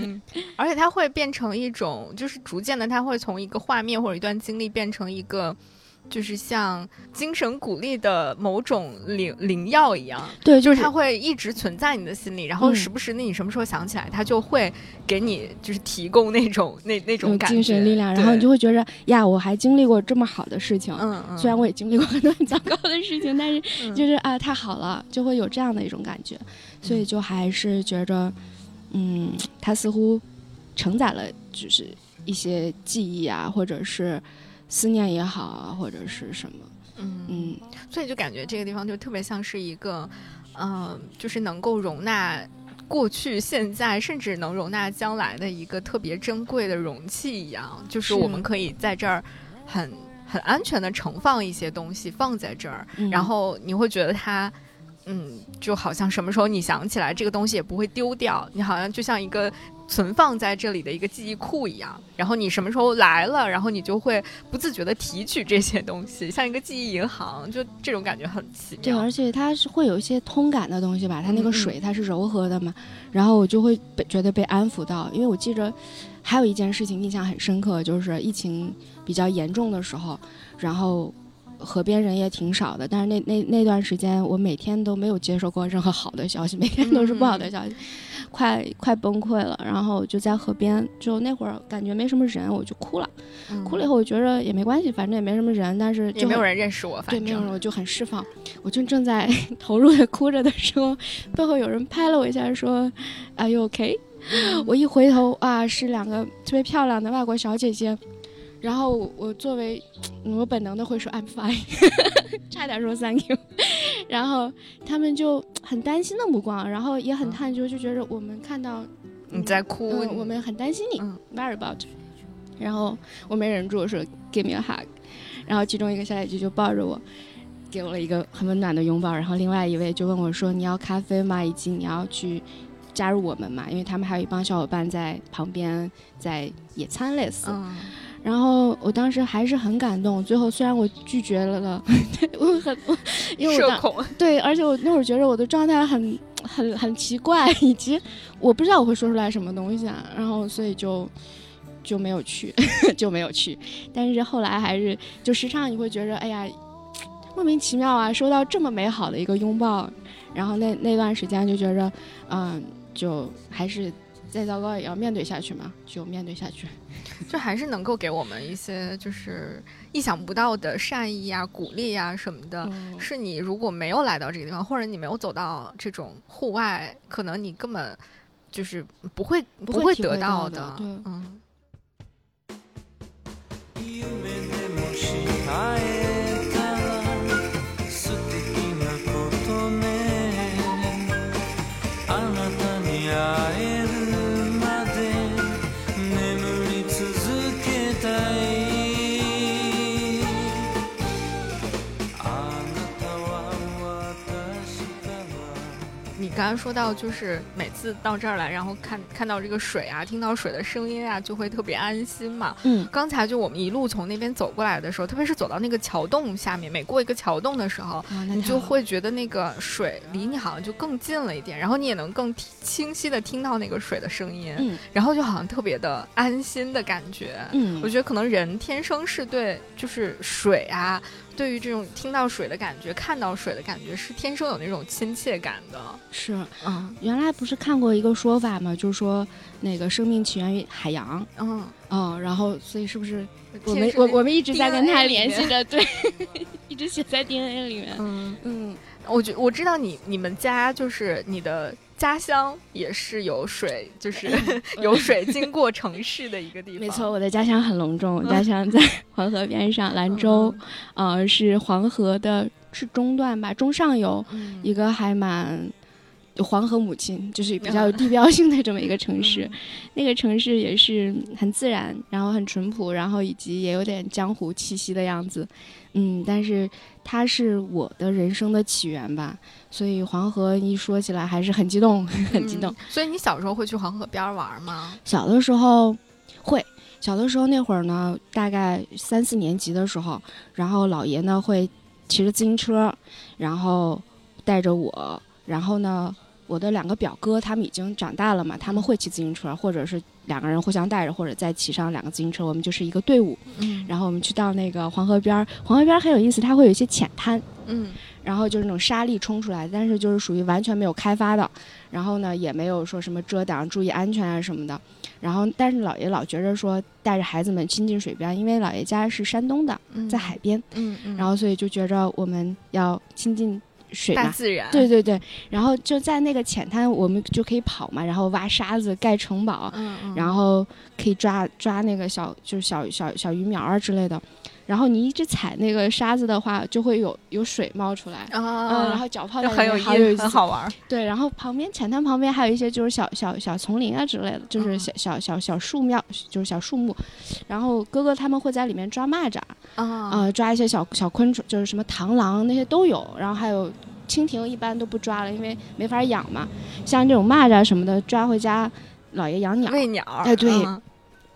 Speaker 1: 而且它会变成一种，就是逐渐的，它会从一个画面或者一段经历变成一个。就是像精神鼓励的某种灵灵药一样，
Speaker 3: 对，
Speaker 1: 就是它会一直存在你的心里，然后
Speaker 3: 嗯
Speaker 1: 时不时的你什么时候想起来，它就会给你就是提供那种那那种感觉
Speaker 3: 精神力量，然后你就会觉着呀，我还经历过这么好的事情。
Speaker 1: 嗯嗯，
Speaker 3: 虽然我也经历过很多很糟糕的事情，但是
Speaker 1: 嗯。
Speaker 3: 就是啊，太好了，就会有这样的一种感觉，所以就还是觉着，嗯，它似乎承载了就是一些记忆啊，或者是思念也好啊，或者是什么，
Speaker 1: 嗯
Speaker 3: 嗯，
Speaker 1: 所以就感觉这个地方就特别像是一个，嗯、就是能够容纳过去、现在，甚至能容纳将来的一个特别珍贵的容器一样。就是
Speaker 3: 是
Speaker 1: 我们可以在这儿很很安全的盛放一些东西放在这儿，
Speaker 3: 嗯
Speaker 1: 然后你会觉得它。嗯，就好像什么时候你想起来这个东西也不会丢掉，你好像就像一个存放在这里的一个记忆库一样。然后你什么时候来了，然后你就会不自觉的提取这些东西，像一个记忆银行，就这种感觉很奇妙对，
Speaker 3: 而且它是会有一些通感的东西吧，它那个水它是柔和的嘛，然后我就会被觉得被安抚到，因为我记着还有一件事情印象很深刻，就是疫情比较严重的时候，然后河边人也挺少的，但是那那那段时间我每天都没有接受过任何好的消息，每天都是不好的消息，快快崩溃了，然后就在河边，就那会儿感觉没什么人，我就哭了，
Speaker 1: 嗯
Speaker 3: 哭了以后我觉着也没关系，反正也没什么人，但是就
Speaker 1: 也没有人认识我，反正
Speaker 3: 没有人，我就很释放。我就正在 投入的哭着的时候，背后有人拍了我一下，说：“Are you OK？” 我一回头啊，是两个特别漂亮的外国小姐姐。然后我作为嗯我本能的会说 I'm fine，差点说 Thank you。然后他们就很担心的目光，然后也很探究，就觉得我们看到
Speaker 1: 你在哭，
Speaker 3: 嗯，我们很担心你、
Speaker 1: 嗯
Speaker 3: w o r r y about。然后我没忍住，我说 Give me a hug。然后其中一个小姐姐就抱着我，给我了一个很温暖的拥抱。然后另外一位就问我说：“你要咖啡吗？以及你要去加入我们吗？”因为他们还有一帮小伙伴在旁边在野餐类似。
Speaker 1: 嗯，
Speaker 3: 然后我当时还是很感动。最后虽然我拒绝了了，我很我 因为我当
Speaker 1: 社恐，
Speaker 3: 对，而且我那会儿觉得我的状态很很很奇怪，以及我不知道我会说出来什么东西啊，然后所以就就没有去，就没有去。但是后来还是就时常你会觉得，哎呀，莫名其妙啊，收到这么美好的一个拥抱，然后那那段时间就觉着，嗯，就还是再糟糕也要面对下去嘛，就面对下去。
Speaker 1: 就还是能够给我们一些就是意想不到的善意啊、鼓励啊什么的。
Speaker 3: 嗯
Speaker 1: 是你如果没有来到这个地方，或者你没有走到这种户外，可能你根本就是不会
Speaker 3: 不
Speaker 1: 会得到
Speaker 3: 的对
Speaker 1: 嗯。刚刚说到，就是每次到这儿来，然后看看到这个水啊，听到水的声音啊，就会特别安心嘛。
Speaker 3: 嗯
Speaker 1: 刚才就我们一路从那边走过来的时候，特别是走到那个桥洞下面，每过一个桥洞的时候，你就会觉得那个水离你好像就更近了一点，然后你也能更清晰的听到那个水的声音，
Speaker 3: 嗯
Speaker 1: 然后就好像特别的安心的感觉。
Speaker 3: 嗯，
Speaker 1: 我觉得可能人天生是对就是水啊，对于这种听到水的感觉、看到水的感觉，是天生有那种亲切感的。
Speaker 3: 是。
Speaker 1: 嗯
Speaker 3: 原来不是看过一个说法吗？就是说那个生命起源于海洋，
Speaker 1: 嗯，
Speaker 3: 嗯，然后所以是不是我们我我们一直在跟他联系着，对，一直写在 DNA 里面，
Speaker 1: 嗯，
Speaker 3: 嗯，
Speaker 1: 我觉我知道你你们家就是你的家乡也是有水，就是 有水经过城市的一个地方。
Speaker 3: 没错，我的家乡很隆重，我 家乡在黄河边上，兰州，呃，是黄河的是中段吧，中上游，
Speaker 1: 嗯，
Speaker 3: 一个还蛮。黄河母亲就是比较有地标性的这么一个城市，
Speaker 1: 嗯
Speaker 3: 那个城市也是很自然，然后很淳朴，然后以及也有点江湖气息的样子，嗯，但是它是我的人生的起源吧，所以黄河一说起来还是很激动，很激动。
Speaker 1: 嗯所以你小时候会去黄河边儿玩吗？
Speaker 3: 小的时候会，小的时候那会儿呢，大概三四年级的时候，然后姥爷呢会骑着自行车，然后带着我，然后呢。我的两个表哥，他们已经长大了嘛，他们会骑自行车，或者是两个人互相带着，或者再骑上两个自行车，我们就是一个队伍。
Speaker 1: 嗯
Speaker 3: 然后我们去到那个黄河边儿，黄河边儿很有意思，它会有一些浅滩，
Speaker 1: 嗯
Speaker 3: 然后就是那种沙砾冲出来，但是就是属于完全没有开发的，然后呢也没有说什么遮挡、注意安全啊什么的。然后，但是姥爷老觉着说带着孩子们亲近水边，因为姥爷家是山东的，
Speaker 1: 嗯，
Speaker 3: 在海边，
Speaker 1: 嗯嗯，
Speaker 3: 然后所以就觉着我们要亲近水嘛。
Speaker 1: 大自然，
Speaker 3: 对对对，然后就在那个浅滩，我们就可以跑嘛，然后挖沙子盖城堡，
Speaker 1: 嗯，嗯，
Speaker 3: 然后可以抓抓那个小就是小小小鱼苗儿之类的。然后你一直踩那个沙子的话，就会有有水冒出来，
Speaker 1: 啊，
Speaker 3: 嗯，然后脚泡在
Speaker 1: 很有
Speaker 3: 面好有意思
Speaker 1: 很。好玩，
Speaker 3: 对，然后旁边浅滩旁边还有一些就是小小小丛林啊之类的，就是
Speaker 1: 嗯
Speaker 3: 小小小小树苗，就是小树木。然后哥哥他们会在里面抓蚂蚱，
Speaker 1: 啊，
Speaker 3: 呃，抓一些小小昆虫，就是什么螳螂那些都有。然后还有蜻蜓，一般都不抓了，因为没法养嘛。像这种蚂蚱什么的，抓回家，姥爷养鸟。
Speaker 1: 喂鸟儿，
Speaker 3: 哎对
Speaker 1: 嗯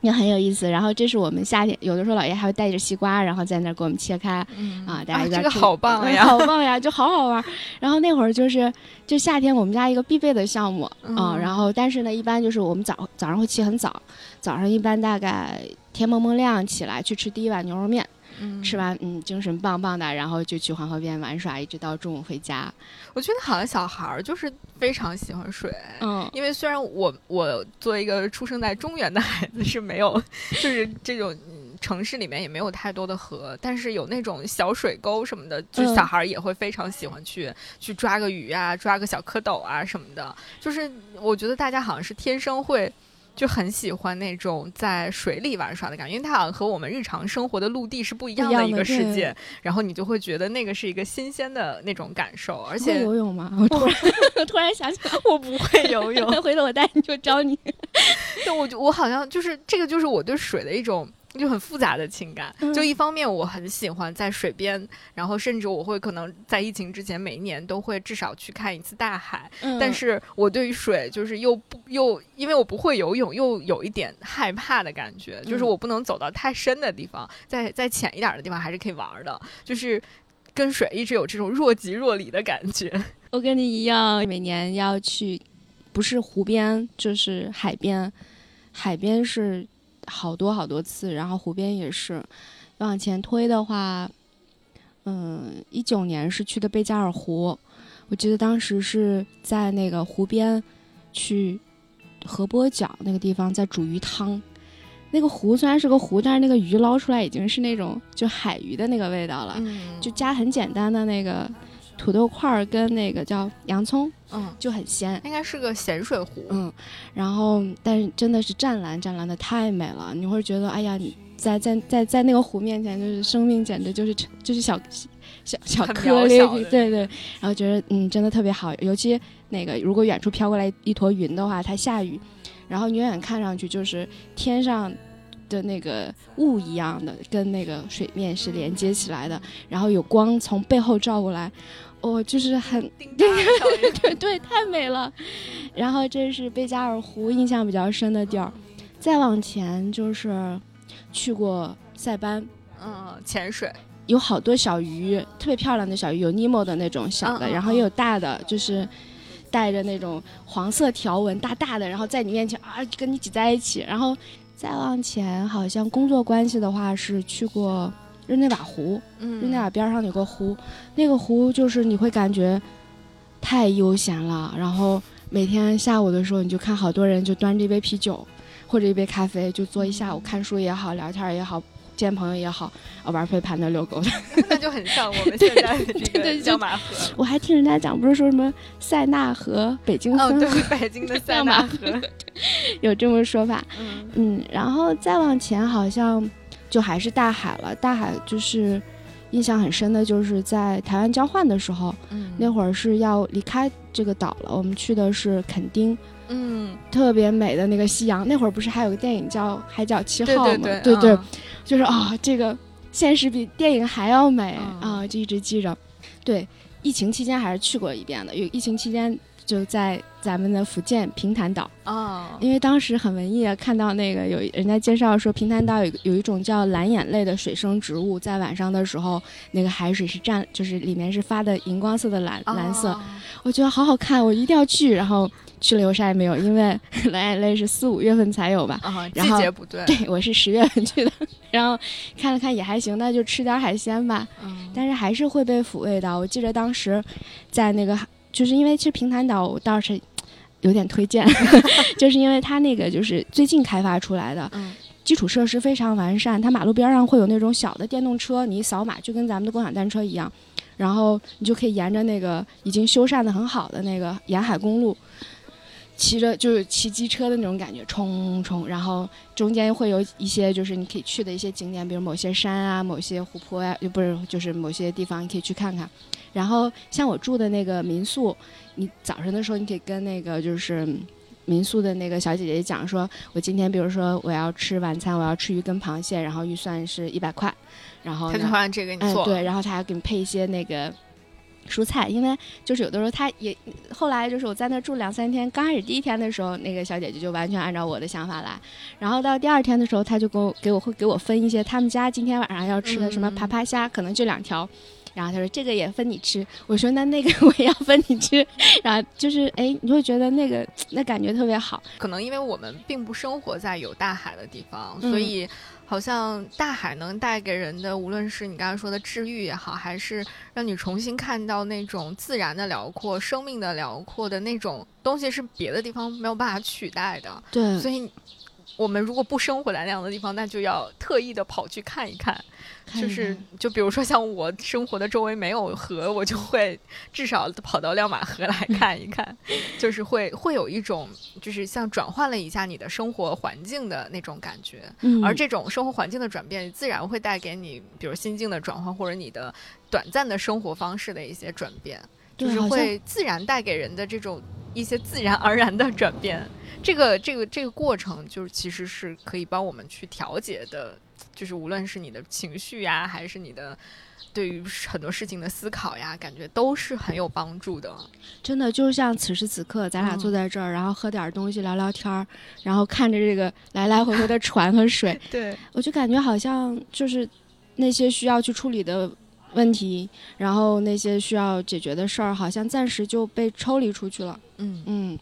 Speaker 3: 也很有意思。然后这是我们夏天有的时候姥爷还会带着西瓜，然后在那儿给我们切开
Speaker 1: 嗯
Speaker 3: 啊，大家一
Speaker 1: 这个好棒
Speaker 3: 嗯
Speaker 1: 呀，
Speaker 3: 好棒呀，就好好玩儿。然后那会儿就是就夏天我们家一个必备的项目啊、
Speaker 1: 嗯
Speaker 3: 然后但是呢，一般就是我们早早上会起很早，早上一般大概天蒙蒙亮起来去吃第一碗牛肉面，
Speaker 1: 嗯
Speaker 3: 吃完嗯精神棒棒的，然后就去黄河边玩耍，一直到中午回家。
Speaker 1: 我觉得好像小孩儿就是非常喜欢水。
Speaker 3: 嗯
Speaker 1: 因为虽然我我作为一个出生在中原的孩子是没有，就是这种嗯城市里面也没有太多的河，但是有那种小水沟什么的，就小孩儿也会非常喜欢去、去抓个鱼啊，抓个小蝌蚪啊什么的。就是我觉得大家好像是天生会。就很喜欢那种在水里玩耍的感觉，因为它好像和我们日常生活的陆地是不一样的一个世界，然后你就会觉得那个是一个新鲜的那种感受，而
Speaker 3: 会
Speaker 1: 且
Speaker 3: 游泳吗？我突然我 突然想起来，
Speaker 1: 我不会游泳，
Speaker 3: 回头我带你去教你。
Speaker 1: 对，我就我好像就是这个，就是我对水的一种就很复杂的情感。
Speaker 3: 嗯
Speaker 1: 就一方面我很喜欢在水边，然后甚至我会可能在疫情之前每一年都会至少去看一次大海。
Speaker 3: 嗯
Speaker 1: 但是我对于水就是又不又因为我不会游泳，又有一点害怕的感觉，就是
Speaker 3: 嗯
Speaker 1: 我不能走到太深的地方，在在浅一点的地方还是可以玩的，就是。跟水一直有这种若即若离的感觉，
Speaker 3: 我跟你一样，每年要去，不是湖边就是海边，海边是好多好多次，然后湖边也是。往前推的话，嗯，一九年是去的贝加尔湖，我记得当时是在那个湖边去河波角那个地方在煮鱼汤。那个湖虽然是个湖，但是那个鱼捞出来已经是那种就海鱼的那个味道了，
Speaker 1: 嗯
Speaker 3: 就加很简单的那个土豆块儿跟那个叫洋葱，
Speaker 1: 嗯，
Speaker 3: 就很鲜。
Speaker 1: 应该是个咸水湖，
Speaker 3: 嗯，然后但是真的是湛蓝湛蓝的太美了，你会觉得哎呀，你在在在在那个湖面前，就是生命简直就是就是小小小颗粒对对，然后觉得嗯真的特别好，尤其那个如果远处飘过来一坨云的话，它下雨，然后你远远看上去就是天上。的那个雾一样的，跟那个水面是连接起来的，然后有光从背后照过来，哦，就是很
Speaker 1: 叮当 的效应
Speaker 3: 对对，太美了。然后这是贝加尔湖，印象比较深的地儿。再往前就是去过塞班，
Speaker 1: 嗯，潜水，
Speaker 3: 有好多小鱼，特别漂亮的小鱼，有尼莫的那种小的，然后也有大的，就是带着那种黄色条纹大大的，然后在你面前啊跟你挤在一起。然后再往前，好像工作关系的话是去过日内瓦湖，
Speaker 1: 嗯
Speaker 3: 日内瓦边上有个湖，那个湖就是你会感觉太悠闲了。然后每天下午的时候，你就看好多人就端着一杯啤酒或者一杯咖啡，就坐一下午，看书也好，聊天也好，见朋友也好，啊玩飞盘的、遛狗的。
Speaker 1: 那就很像我们现在的这
Speaker 3: 对对就
Speaker 1: 个江马河。
Speaker 3: 我还听人家讲，不是说什么塞纳河、北京
Speaker 1: 哦，对
Speaker 3: 河、
Speaker 1: 北京的 塞纳河。
Speaker 3: 有这么说法。
Speaker 1: 嗯
Speaker 3: 嗯，然后再往前好像就还是大海了。大海就是印象很深的，就是在台湾交换的时候，
Speaker 1: 嗯
Speaker 3: 那会儿是要离开这个岛了，我们去的是垦丁，
Speaker 1: 嗯，
Speaker 3: 特别美的那个夕阳。那会儿不是还有个电影叫《海角七号》吗？
Speaker 1: 对对
Speaker 3: 对对
Speaker 1: 嗯
Speaker 3: 就是啊、这个现实比电影还要美啊、
Speaker 1: 嗯
Speaker 3: 就一直记着。对，疫情期间还是去过一遍的，因为疫情期间就在咱们的福建平潭岛。
Speaker 1: 哦，
Speaker 3: 因为当时很文艺啊，看到那个有人家介绍说，平潭岛有有一种叫蓝眼泪的水生植物，在晚上的时候，那个海水是湛，就是里面是发的荧光色的蓝、蓝色，
Speaker 1: 哦
Speaker 3: 我觉得好好看，我一定要去。然后去了以后啥也没有，因为蓝眼泪是四五月份才有吧。
Speaker 1: 啊，
Speaker 3: 然后
Speaker 1: 季节不对，
Speaker 3: 对，我是十月份去的，然后看了看也还行，那就吃点海鲜吧。
Speaker 1: 嗯
Speaker 3: 但是还是会被抚慰到。我记得当时在那个，就是因为其实平潭岛我倒是有点推荐，就是因为它那个就是最近开发出来的，
Speaker 1: 嗯
Speaker 3: 基础设施非常完善，它马路边上会有那种小的电动车，你一扫码就跟咱们的共享单车一样。然后你就可以沿着那个已经修缮的很好的那个沿海公路，骑着就是骑机车的那种感觉，冲冲，然后中间会有一些就是你可以去的一些景点，比如某些山啊、某些湖泊呀、不是就是某些地方你可以去看看。然后像我住的那个民宿，你早上的时候你可以跟那个就是民宿的那个小姐姐讲说，我今天比如说我要吃晚餐，我要吃鱼跟螃蟹，然后预算是一百块，然后呢
Speaker 1: 他就按这个你做。
Speaker 3: 对，然后他还给你配一些那个。蔬菜，因为就是有的时候他也后来就是我在那住两三天，刚开始第一天的时候，那个小姐姐就完全按照我的想法来，然后到第二天的时候，他就给我给我会给我分一些他们家今天晚上要吃的什么
Speaker 1: 嗯
Speaker 3: 爬爬虾，可能就两条，然后他说这个也分你吃，我说那那个我也要分你吃，然后就是哎，你会觉得那个那感觉特别好，
Speaker 1: 可能因为我们并不生活在有大海的地方，
Speaker 3: 嗯。
Speaker 1: 所以好像大海能带给人的，无论是你刚才说的治愈也好，还是让你重新看到那种自然的辽阔、生命的辽阔的那种东西，是别的地方没有办法取代的。
Speaker 3: 对。
Speaker 1: 所以，我们如果不生活在那样的地方，那就要特意的跑去看一看。就是就比如说像我生活的周围没有河，我就会至少跑到亮马河来看一看，就是会会有一种就是像转换了一下你的生活环境的那种感觉。
Speaker 3: 嗯，
Speaker 1: 而这种生活环境的转变，自然会带给你，比如心境的转换，或者你的短暂的生活方式的一些转变，就是会自然带给人的这种一些自然而然的转变。这个这个这个过程，就是其实是可以帮我们去调节的，就是无论是你的情绪呀，还是你的对于很多事情的思考呀，感觉都是很有帮助的。
Speaker 3: 真的就像此时此刻，咱俩
Speaker 1: 嗯
Speaker 3: 坐在这儿，然后喝点东西聊聊天儿，然后看着这个来来回回的船和水，
Speaker 1: 对，
Speaker 3: 我就感觉好像就是那些需要去处理的问题，然后那些需要解决的事儿，好像暂时就被抽离出去了。
Speaker 1: 嗯。
Speaker 3: 嗯，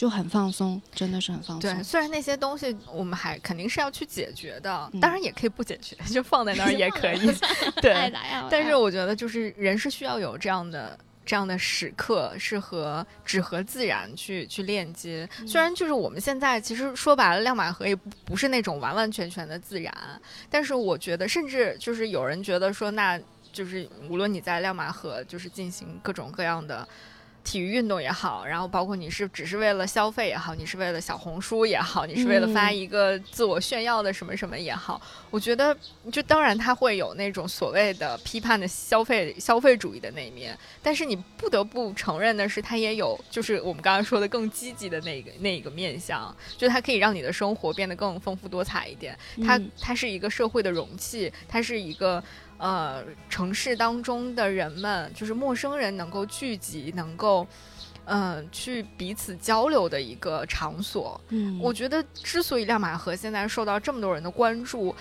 Speaker 3: 就很放松，真的是很放松。
Speaker 1: 对，虽然那些东西我们还肯定是要去解决的，
Speaker 3: 嗯
Speaker 1: 当然也可以不解决，就放在那儿也可以。对，但是我觉得就是人是需要有这样的。这样的时刻是和只和自然去去链接，虽然就是我们现在其实说白了，亮马河也不不是那种完完全全的自然，但是我觉得，甚至就是有人觉得说，那就是无论你在亮马河就是进行各种各样的体育运动也好，然后包括你是只是为了消费也好，你是为了小红书也好，你是为了发
Speaker 3: 嗯
Speaker 1: 一个自我炫耀的什么什么也好，我觉得就当然它会有那种所谓的批判的消费消费主义的那一面，但是你不得不承认的是，它也有就是我们刚刚说的更积极的那个 那一个面向，就它可以让你的生活变得更丰富多彩一点。它
Speaker 3: 嗯
Speaker 1: 它是一个社会的容器，它是一个呃城市当中的人们，就是陌生人能够聚集，能够嗯、呃去彼此交流的一个场所。
Speaker 3: 嗯，
Speaker 1: 我觉得之所以亮马河现在受到这么多人的关注。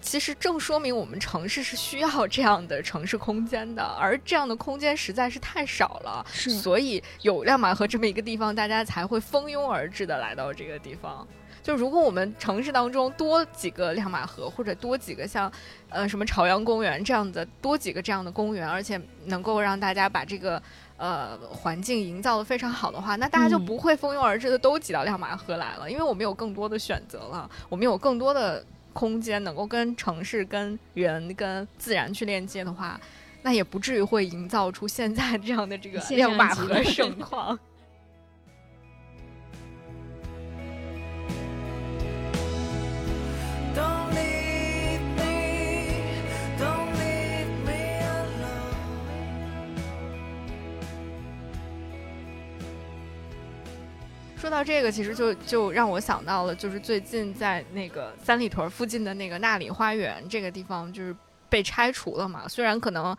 Speaker 1: 其实正说明我们城市是需要这样的城市空间的，而这样的空间实在是太少了，
Speaker 3: 是
Speaker 1: 所以有亮马河这么一个地方，大家才会蜂拥而至的来到这个地方。就如果我们城市当中多几个亮马河，或者多几个像，呃，什么朝阳公园这样的，多几个这样的公园，而且能够让大家把这个呃环境营造的非常好的话，那大家就
Speaker 3: 嗯
Speaker 1: 不会蜂拥而至的都挤到亮马河来了，因为我们有更多的选择了，我们有更多的空间能够跟城市、跟人、跟自然去链接的话，那也不至于会营造出现在这样的这个亮马河
Speaker 3: 的
Speaker 1: 盛况。说到这个，其实就就让我想到了，就是最近在那个三里屯附近的那个纳里花园这个地方，就是被拆除了嘛。虽然可能，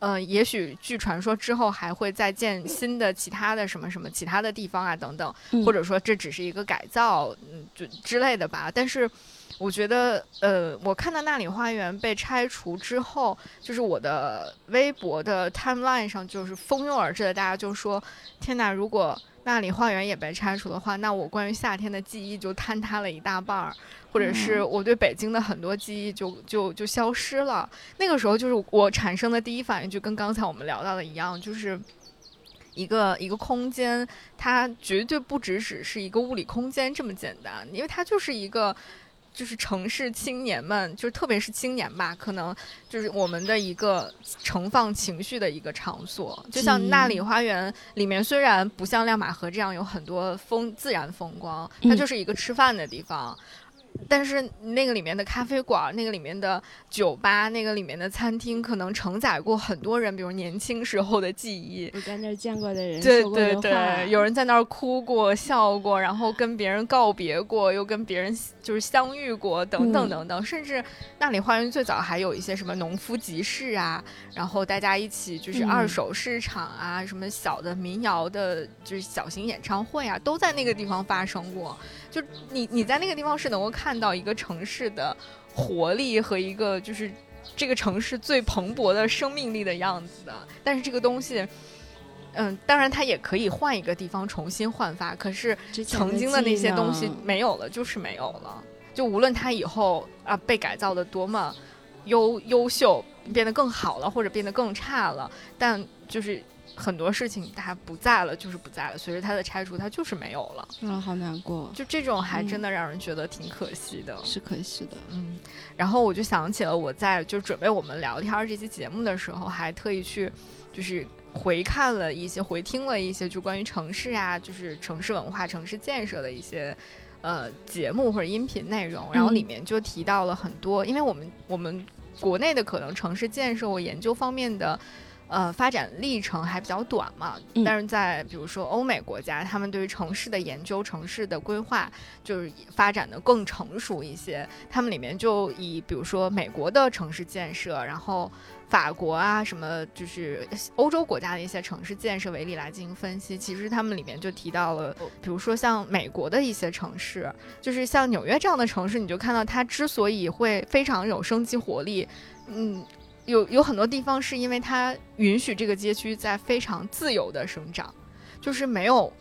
Speaker 1: 呃，也许据传说之后还会再建新的其他的什么什么其他的地方啊等等，
Speaker 3: 嗯
Speaker 1: 或者说这只是一个改造，嗯，就之类的吧。但是我觉得，呃，我看到那里花园被拆除之后，就是我的微博的 timeline 上就是蜂拥而至的，大家就说：“天哪，如果那里花园也被拆除的话，那我关于夏天的记忆就坍塌了一大半儿，或者是我对北京的很多记忆就就就消失了。那个时候，就是我产生的第一反应，就跟刚才我们聊到的一样，就是。”一个一个空间，它绝对不只只是一个物理空间这么简单，因为它就是一个就是城市青年们，就是特别是青年吧，可能就是我们的一个盛放情绪的一个场所。就像那里花园里面，虽然不像亮马河这样有很多风自然风光，它
Speaker 3: 嗯
Speaker 1: 就是一个吃饭的地方。但是那个里面的咖啡馆，那个里面的酒吧，那个里面的餐厅，可能承载过很多人，比如年轻时候的记忆。
Speaker 3: 我在那儿见过的人，
Speaker 1: 对对对，有人在那儿哭过、笑过，然后跟别人告别过，又跟别人就是相遇过，等等
Speaker 3: 嗯
Speaker 1: 等等。甚至那里花园最早还有一些什么农夫集市啊，然后大家一起就是
Speaker 3: 嗯
Speaker 1: 二手市场啊，什么小的民谣的，就是小型演唱会啊，都在那个地方发生过。就你你在那个地方是能够看到一个城市的活力和一个就是这个城市最蓬勃的生命力的样子的。但是这个东西，嗯，当然它也可以换一个地方重新焕发，可是曾经的那些东西没有了，就是没有了。就无论它以后啊被改造的多么优优秀，变得更好了，或者变得更差了，但就是很多事情它不在了，就是不在了。随着它的拆除，它就是没有了。
Speaker 3: 啊，好难过，
Speaker 1: 就这种还
Speaker 3: 嗯
Speaker 1: 真的让人觉得挺可惜的。
Speaker 3: 是可惜的。
Speaker 1: 嗯，然后我就想起了我在就准备我们聊天儿这期节目的时候，还特意去就是回看了一些、回听了一些就关于城市啊，就是城市文化、城市建设的一些呃节目或者音频内容，然后里
Speaker 3: 嗯
Speaker 1: 面就提到了很多，因为我们我们国内的可能城市建设或研究方面的。呃，发展历程还比较短嘛，
Speaker 3: 嗯
Speaker 1: 但是在比如说欧美国家，他们对于城市的研究、城市的规划，就是发展的更成熟一些。他们里面就以比如说美国的城市建设，然后法国啊什么，就是欧洲国家的一些城市建设为例来进行分析。其实他们里面就提到了，比如说像美国的一些城市，就是像纽约这样的城市，你就看到它之所以会非常有生机活力，嗯。有有很多地方是因为它允许这个街区在非常自由的生长，就是没有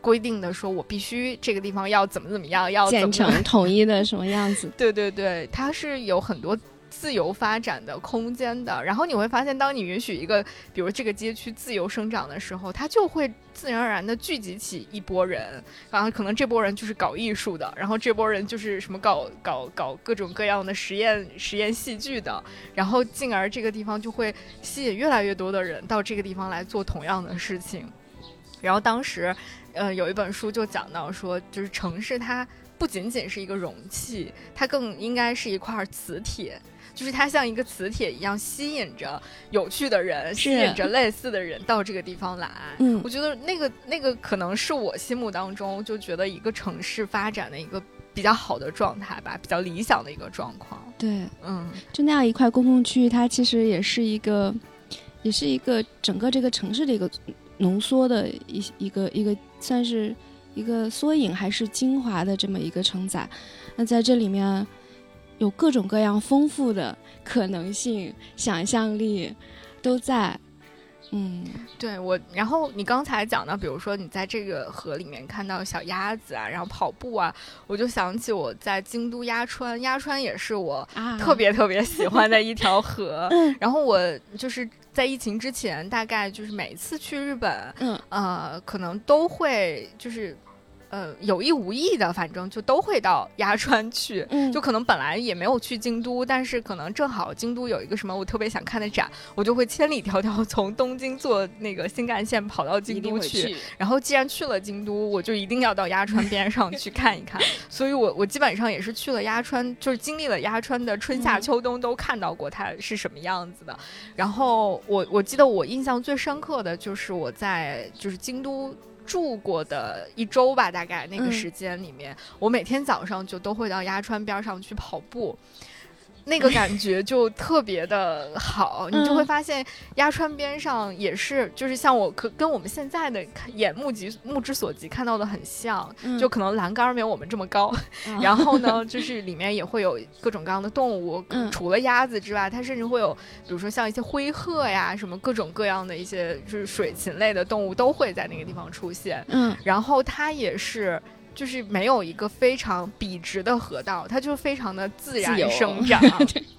Speaker 1: 规定的说我必须这个地方要怎么怎么样，要怎
Speaker 3: 建成统一的什么样子？
Speaker 1: 对对对，它是有很多自由发展的空间的。然后你会发现，当你允许一个，比如这个街区自由生长的时候，它就会自然而然的聚集起一波人，然后可能这波人就是搞艺术的，然后这波人就是什么搞搞搞各种各样的实验实验戏剧的，然后进而这个地方就会吸引越来越多的人到这个地方来做同样的事情。然后当时，呃，有一本书就讲到说，就是城市它不仅仅是一个容器，它更应该是一块磁铁，就是它像一个磁铁一样吸引着有趣的人，吸引着类似的人到这个地方来。
Speaker 3: 嗯
Speaker 1: 我觉得那个那个可能是我心目当中就觉得一个城市发展的一个比较好的状态吧，比较理想的一个状况。
Speaker 3: 对，
Speaker 1: 嗯，
Speaker 3: 就那样一块公共区域，它其实也是一个，也是一个整个这个城市的一个浓缩的一一个一个算是一个缩影还是精华的这么一个承载。那在这里面有各种各样丰富的可能性、想象力都在。嗯，
Speaker 1: 对我，然后你刚才讲到，比如说你在这个河里面看到小鸭子啊，然后跑步啊，我就想起我在京都鸭川，鸭川也是我
Speaker 3: 啊，
Speaker 1: 特别特别喜欢的一条河。
Speaker 3: 嗯
Speaker 1: 然后我就是在疫情之前，大概就是每次去日本，
Speaker 3: 嗯
Speaker 1: 呃，可能都会就是。呃，有意无意的，反正就都会到鸭川去。
Speaker 3: 嗯，
Speaker 1: 就可能本来也没有去京都，但是可能正好京都有一个什么我特别想看的展，我就会千里迢迢从东京坐那个新干线跑到京都去。
Speaker 3: 去。
Speaker 1: 然后既然去了京都，我就一定要到鸭川边上去看一看。所以我我基本上也是去了鸭川，就是经历了鸭川的春夏
Speaker 3: 嗯
Speaker 1: 秋冬都看到过它是什么样子的。然后我我记得我印象最深刻的就是我在就是京都。住过的一周吧，大概那个
Speaker 3: 嗯。
Speaker 1: 时间里面，我每天早上就都会到鸭川边上去跑步，那个感觉就特别的好，你就会
Speaker 3: 嗯
Speaker 1: 发现鸭川边上也是，就是像我可跟我们现在的看眼目及目之所及看到的很像，
Speaker 3: 嗯
Speaker 1: 就可能栏杆儿没有我们这么高，
Speaker 3: 啊
Speaker 1: 然后呢，就是里面也会有各种各样的动物，
Speaker 3: 嗯
Speaker 1: 除了鸭子之外，它甚至会有，比如说像一些灰鹤呀，什么各种各样的一些就是水禽类的动物都会在那个地方出现。
Speaker 3: 嗯
Speaker 1: 然后它也是。就是没有一个非常笔直的河道，它就非常的自然生长。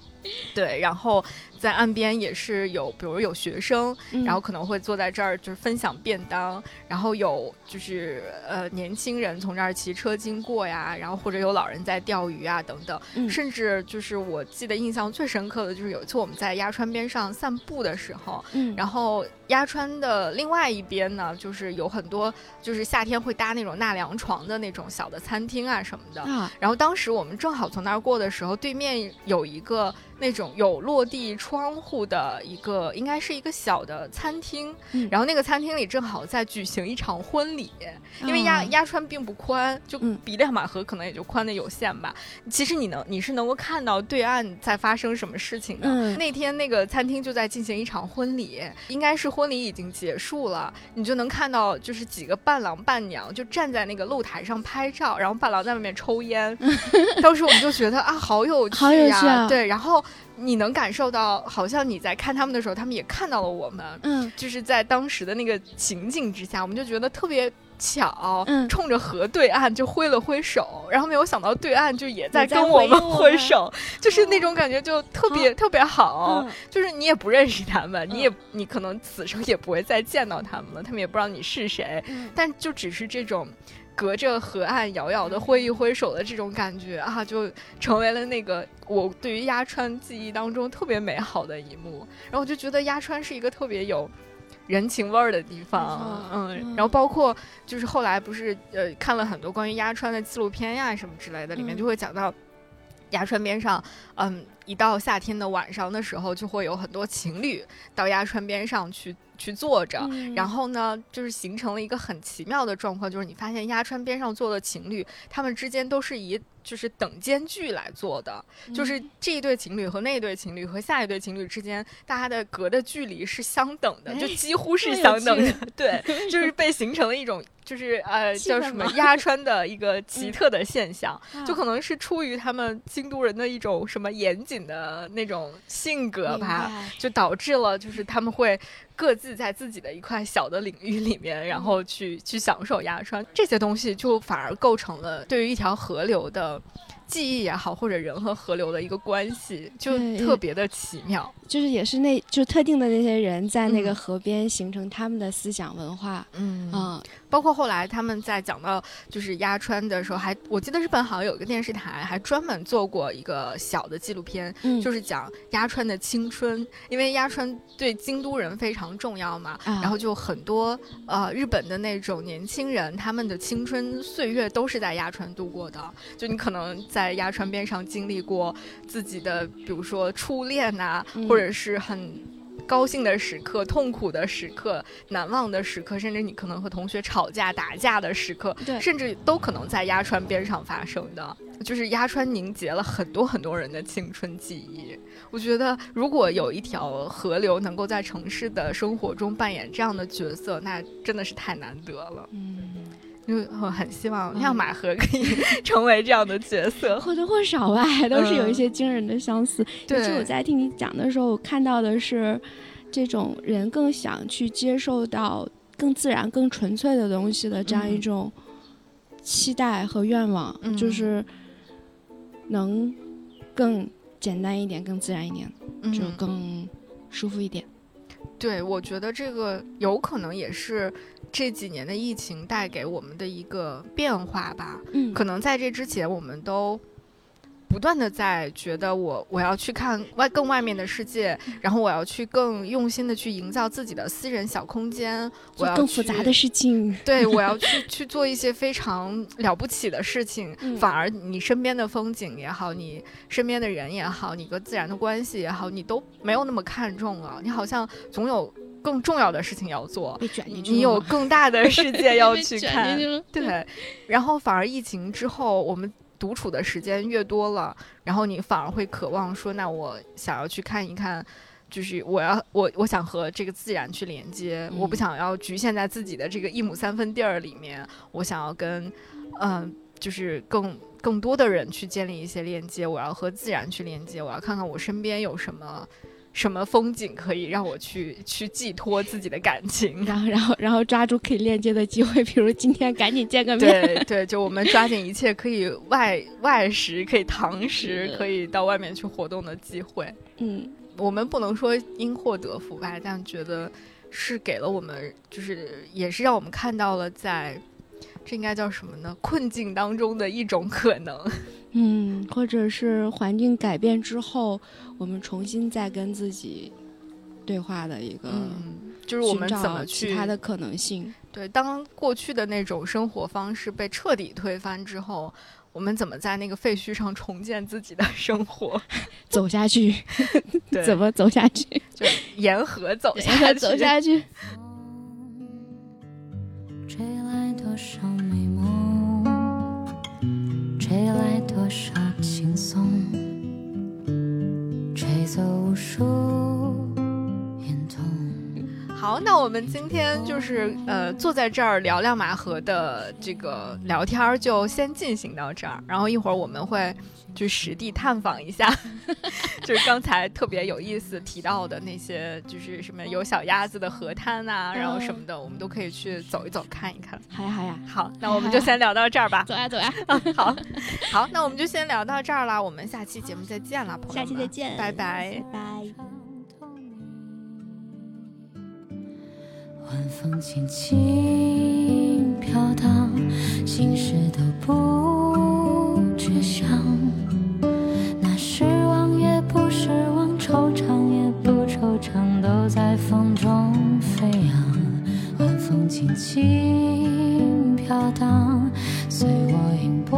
Speaker 1: 对，然后在岸边也是有，比如有学生，
Speaker 3: 嗯。
Speaker 1: 然后可能会坐在这儿就是分享便当，然后有就是呃年轻人从这儿骑车经过呀，然后或者有老人在钓鱼啊等等，
Speaker 3: 嗯。
Speaker 1: 甚至就是我记得印象最深刻的就是有一次我们在鸭川边上散步的时候，
Speaker 3: 嗯，
Speaker 1: 然后鸭川的另外一边呢，就是有很多就是夏天会搭那种纳凉床的那种小的餐厅啊什么的。
Speaker 3: 啊，
Speaker 1: 然后当时我们正好从那儿过的时候，对面有一个那种有落地窗户的一个，应该是一个小的餐厅。
Speaker 3: 嗯
Speaker 1: 然后那个餐厅里正好在举行一场婚礼，因为鸭
Speaker 3: 啊
Speaker 1: 鸭川并不宽，就
Speaker 3: 嗯
Speaker 1: 比亮马河可能也就宽的有限吧。其实你能你是能够看到对岸在发生什么事情的。
Speaker 3: 嗯
Speaker 1: 那天那个餐厅就在进行一场婚礼，应该是婚礼已经结束了，你就能看到就是几个伴郎伴娘就站在那个露台上拍照，然后伴郎在外面抽烟。当时我们就觉得啊，好有趣呀、
Speaker 3: 好有趣啊
Speaker 1: 对，然后你能感受到，好像你在看他们的时候，他们也看到了我们。
Speaker 3: 嗯。
Speaker 1: 就是在当时的那个情景之下，我们就觉得特别巧，
Speaker 3: 嗯。
Speaker 1: 冲着河对岸就挥了挥手，然后没有想到对岸就也在跟我们挥手，就是那种感觉就特别、特别好，
Speaker 3: 嗯。
Speaker 1: 就是你也不认识他们，
Speaker 3: 嗯。
Speaker 1: 你也你可能此生也不会再见到他们了，他们也不知道你是谁，
Speaker 3: 嗯。
Speaker 1: 但就只是这种。隔着河岸遥遥的挥一挥手的这种感觉啊，就成为了那个我对于鸭川记忆当中特别美好的一幕。然后我就觉得鸭川是一个特别有人情味儿的地方，嗯，
Speaker 3: 嗯。
Speaker 1: 然后包括就是后来不是呃看了很多关于鸭川的纪录片呀什么之类的，里面
Speaker 3: 嗯。
Speaker 1: 就会讲到鸭川边上，嗯，一到夏天的晚上的时候，就会有很多情侣到鸭川边上去去坐着，
Speaker 3: 嗯。
Speaker 1: 然后呢，就是形成了一个很奇妙的状况，就是你发现鸭川边上坐的情侣，他们之间都是以就是等间距来做的，就是这一对情侣和那一对情侣和下一对情侣之间，大家的隔的距离是相等的，就
Speaker 3: 哎
Speaker 1: 几乎是相等的
Speaker 3: 趣，
Speaker 1: 对，就是被形成了一种就是呃叫什么
Speaker 3: 吗
Speaker 1: 鸭川的一个奇
Speaker 3: 嗯。
Speaker 1: 特的现象，就
Speaker 3: 啊
Speaker 1: 可能是出于他们京都人的一种什么严谨的那种性格吧，就导致了就是他们会各自在自己的一块小的领域里面，然后去去享受鸭川这些东西，就反而构成了对于一条河流的记忆也好，或者人和河流的一个关系，就特别的奇妙。
Speaker 3: 就是也是那就特定的那些人在那个
Speaker 1: 嗯
Speaker 3: 河边形成他们的思想文化，
Speaker 1: 嗯。
Speaker 3: 嗯。
Speaker 1: 包括后来他们在讲到就是鸭川的时候还，我记得日本好像有一个电视台还专门做过一个小的纪录片，
Speaker 3: 嗯，
Speaker 1: 就是讲鸭川的青春，因为鸭川对京都人非常重要嘛，
Speaker 3: 啊
Speaker 1: 然后就很多呃日本的那种年轻人，他们的青春岁月都是在鸭川度过的。就你可能在鸭川边上经历过自己的，比如说初恋呐、
Speaker 3: 嗯
Speaker 1: 或者是很。高兴的时刻、痛苦的时刻、难忘的时刻，甚至你可能和同学吵架、打架的时刻，
Speaker 3: 对
Speaker 1: 甚至都可能在鸭川边上发生的。就是鸭川凝结了很多很多人的青春记忆。我觉得，如果有一条河流能够在城市的生活中扮演这样的角色，那真的是太难得了。
Speaker 3: 嗯，
Speaker 1: 就我很希望亮马河可以 成为这样的角色。
Speaker 3: 或多或少吧，还都是有一
Speaker 1: 嗯
Speaker 3: 些惊人的相似。尤其我，在听你讲的时候，我看到的是这种人更想去接受到更自然、更纯粹的东西的这样一
Speaker 1: 嗯
Speaker 3: 种期待和愿望，
Speaker 1: 嗯
Speaker 3: 就是能更简单一点、更自然一点，就
Speaker 1: 嗯
Speaker 3: 更舒服一点。
Speaker 1: 对，我觉得这个有可能也是这几年的疫情带给我们的一个变化吧。
Speaker 3: 嗯，
Speaker 1: 可能在这之前，我们都不断的在觉得我我要去看外更外面的世界，然后我要去更用心的去营造自己的私人小空间，我
Speaker 3: 做
Speaker 1: 要
Speaker 3: 更复杂的事情。
Speaker 1: 对，我要去 去做一些非常了不起的事情，
Speaker 3: 嗯
Speaker 1: 反而你身边的风景也好，你身边的人也好，你跟自然的关系也好，你都没有那么看重了。你好像总有更重要的事情要做，你有更大的世界要 去看对，然后反而疫情之后，我们独处的时间越多了，然后你反而会渴望说，那我想要去看一看。就是我要我我想和这个自然去连接，我不
Speaker 3: 嗯
Speaker 1: 想要局限在自己的这个一亩三分地儿里面，我想要跟嗯、就是更更多的人去建立一些链接，我要和自然去连接，我要看看我身边有什么什么风景可以让我去去寄托自己的感情。
Speaker 3: 然后，然后，然后抓住可以链接的机会，比如今天赶紧见个面。
Speaker 1: 对对，就我们抓紧一切可以外外食、可以堂食、可以到外面去活动的机会。
Speaker 3: 嗯，
Speaker 1: 我们不能说因祸得福吧，但觉得是给了我们，就是也是让我们看到了在这应该叫什么呢？困境当中的一种可能。
Speaker 3: 嗯，或者是环境改变之后，我们重新再跟自己对话的一个，
Speaker 1: 嗯，就是我们怎么去
Speaker 3: 其他的可能性。
Speaker 1: 对，当过去的那种生活方式被彻底推翻之后，我们怎么在那个废墟上重建自己的生活？
Speaker 3: 走下去，
Speaker 1: 对
Speaker 3: 怎么走下去？
Speaker 1: 就沿河走下去？
Speaker 3: 走下去。
Speaker 5: 吹来多少美梦，吹来多少轻松，吹走无数。
Speaker 1: 好，那我们今天就是呃坐在这儿聊聊马河的这个聊天儿，就先进行到这儿。然后一会儿我们会去实地探访一下，就是刚才特别有意思提到的那些，就是什么有小鸭子的河滩啊，然后什么的，我们都可以去走一走看一看。
Speaker 3: 好呀好呀，
Speaker 1: 好，那我们就先聊到这儿吧。
Speaker 3: 走呀走呀，
Speaker 1: 好，好，那我们就先聊到这儿啦。我们下期节目再见啦，朋友们。
Speaker 3: 下期再见，
Speaker 1: 拜拜。
Speaker 3: 拜拜。
Speaker 5: 晚风轻轻飘荡，心事都不觉想。那失望也不失望，惆怅也不惆怅，都在风中飞扬。晚风轻轻飘荡，随我迎波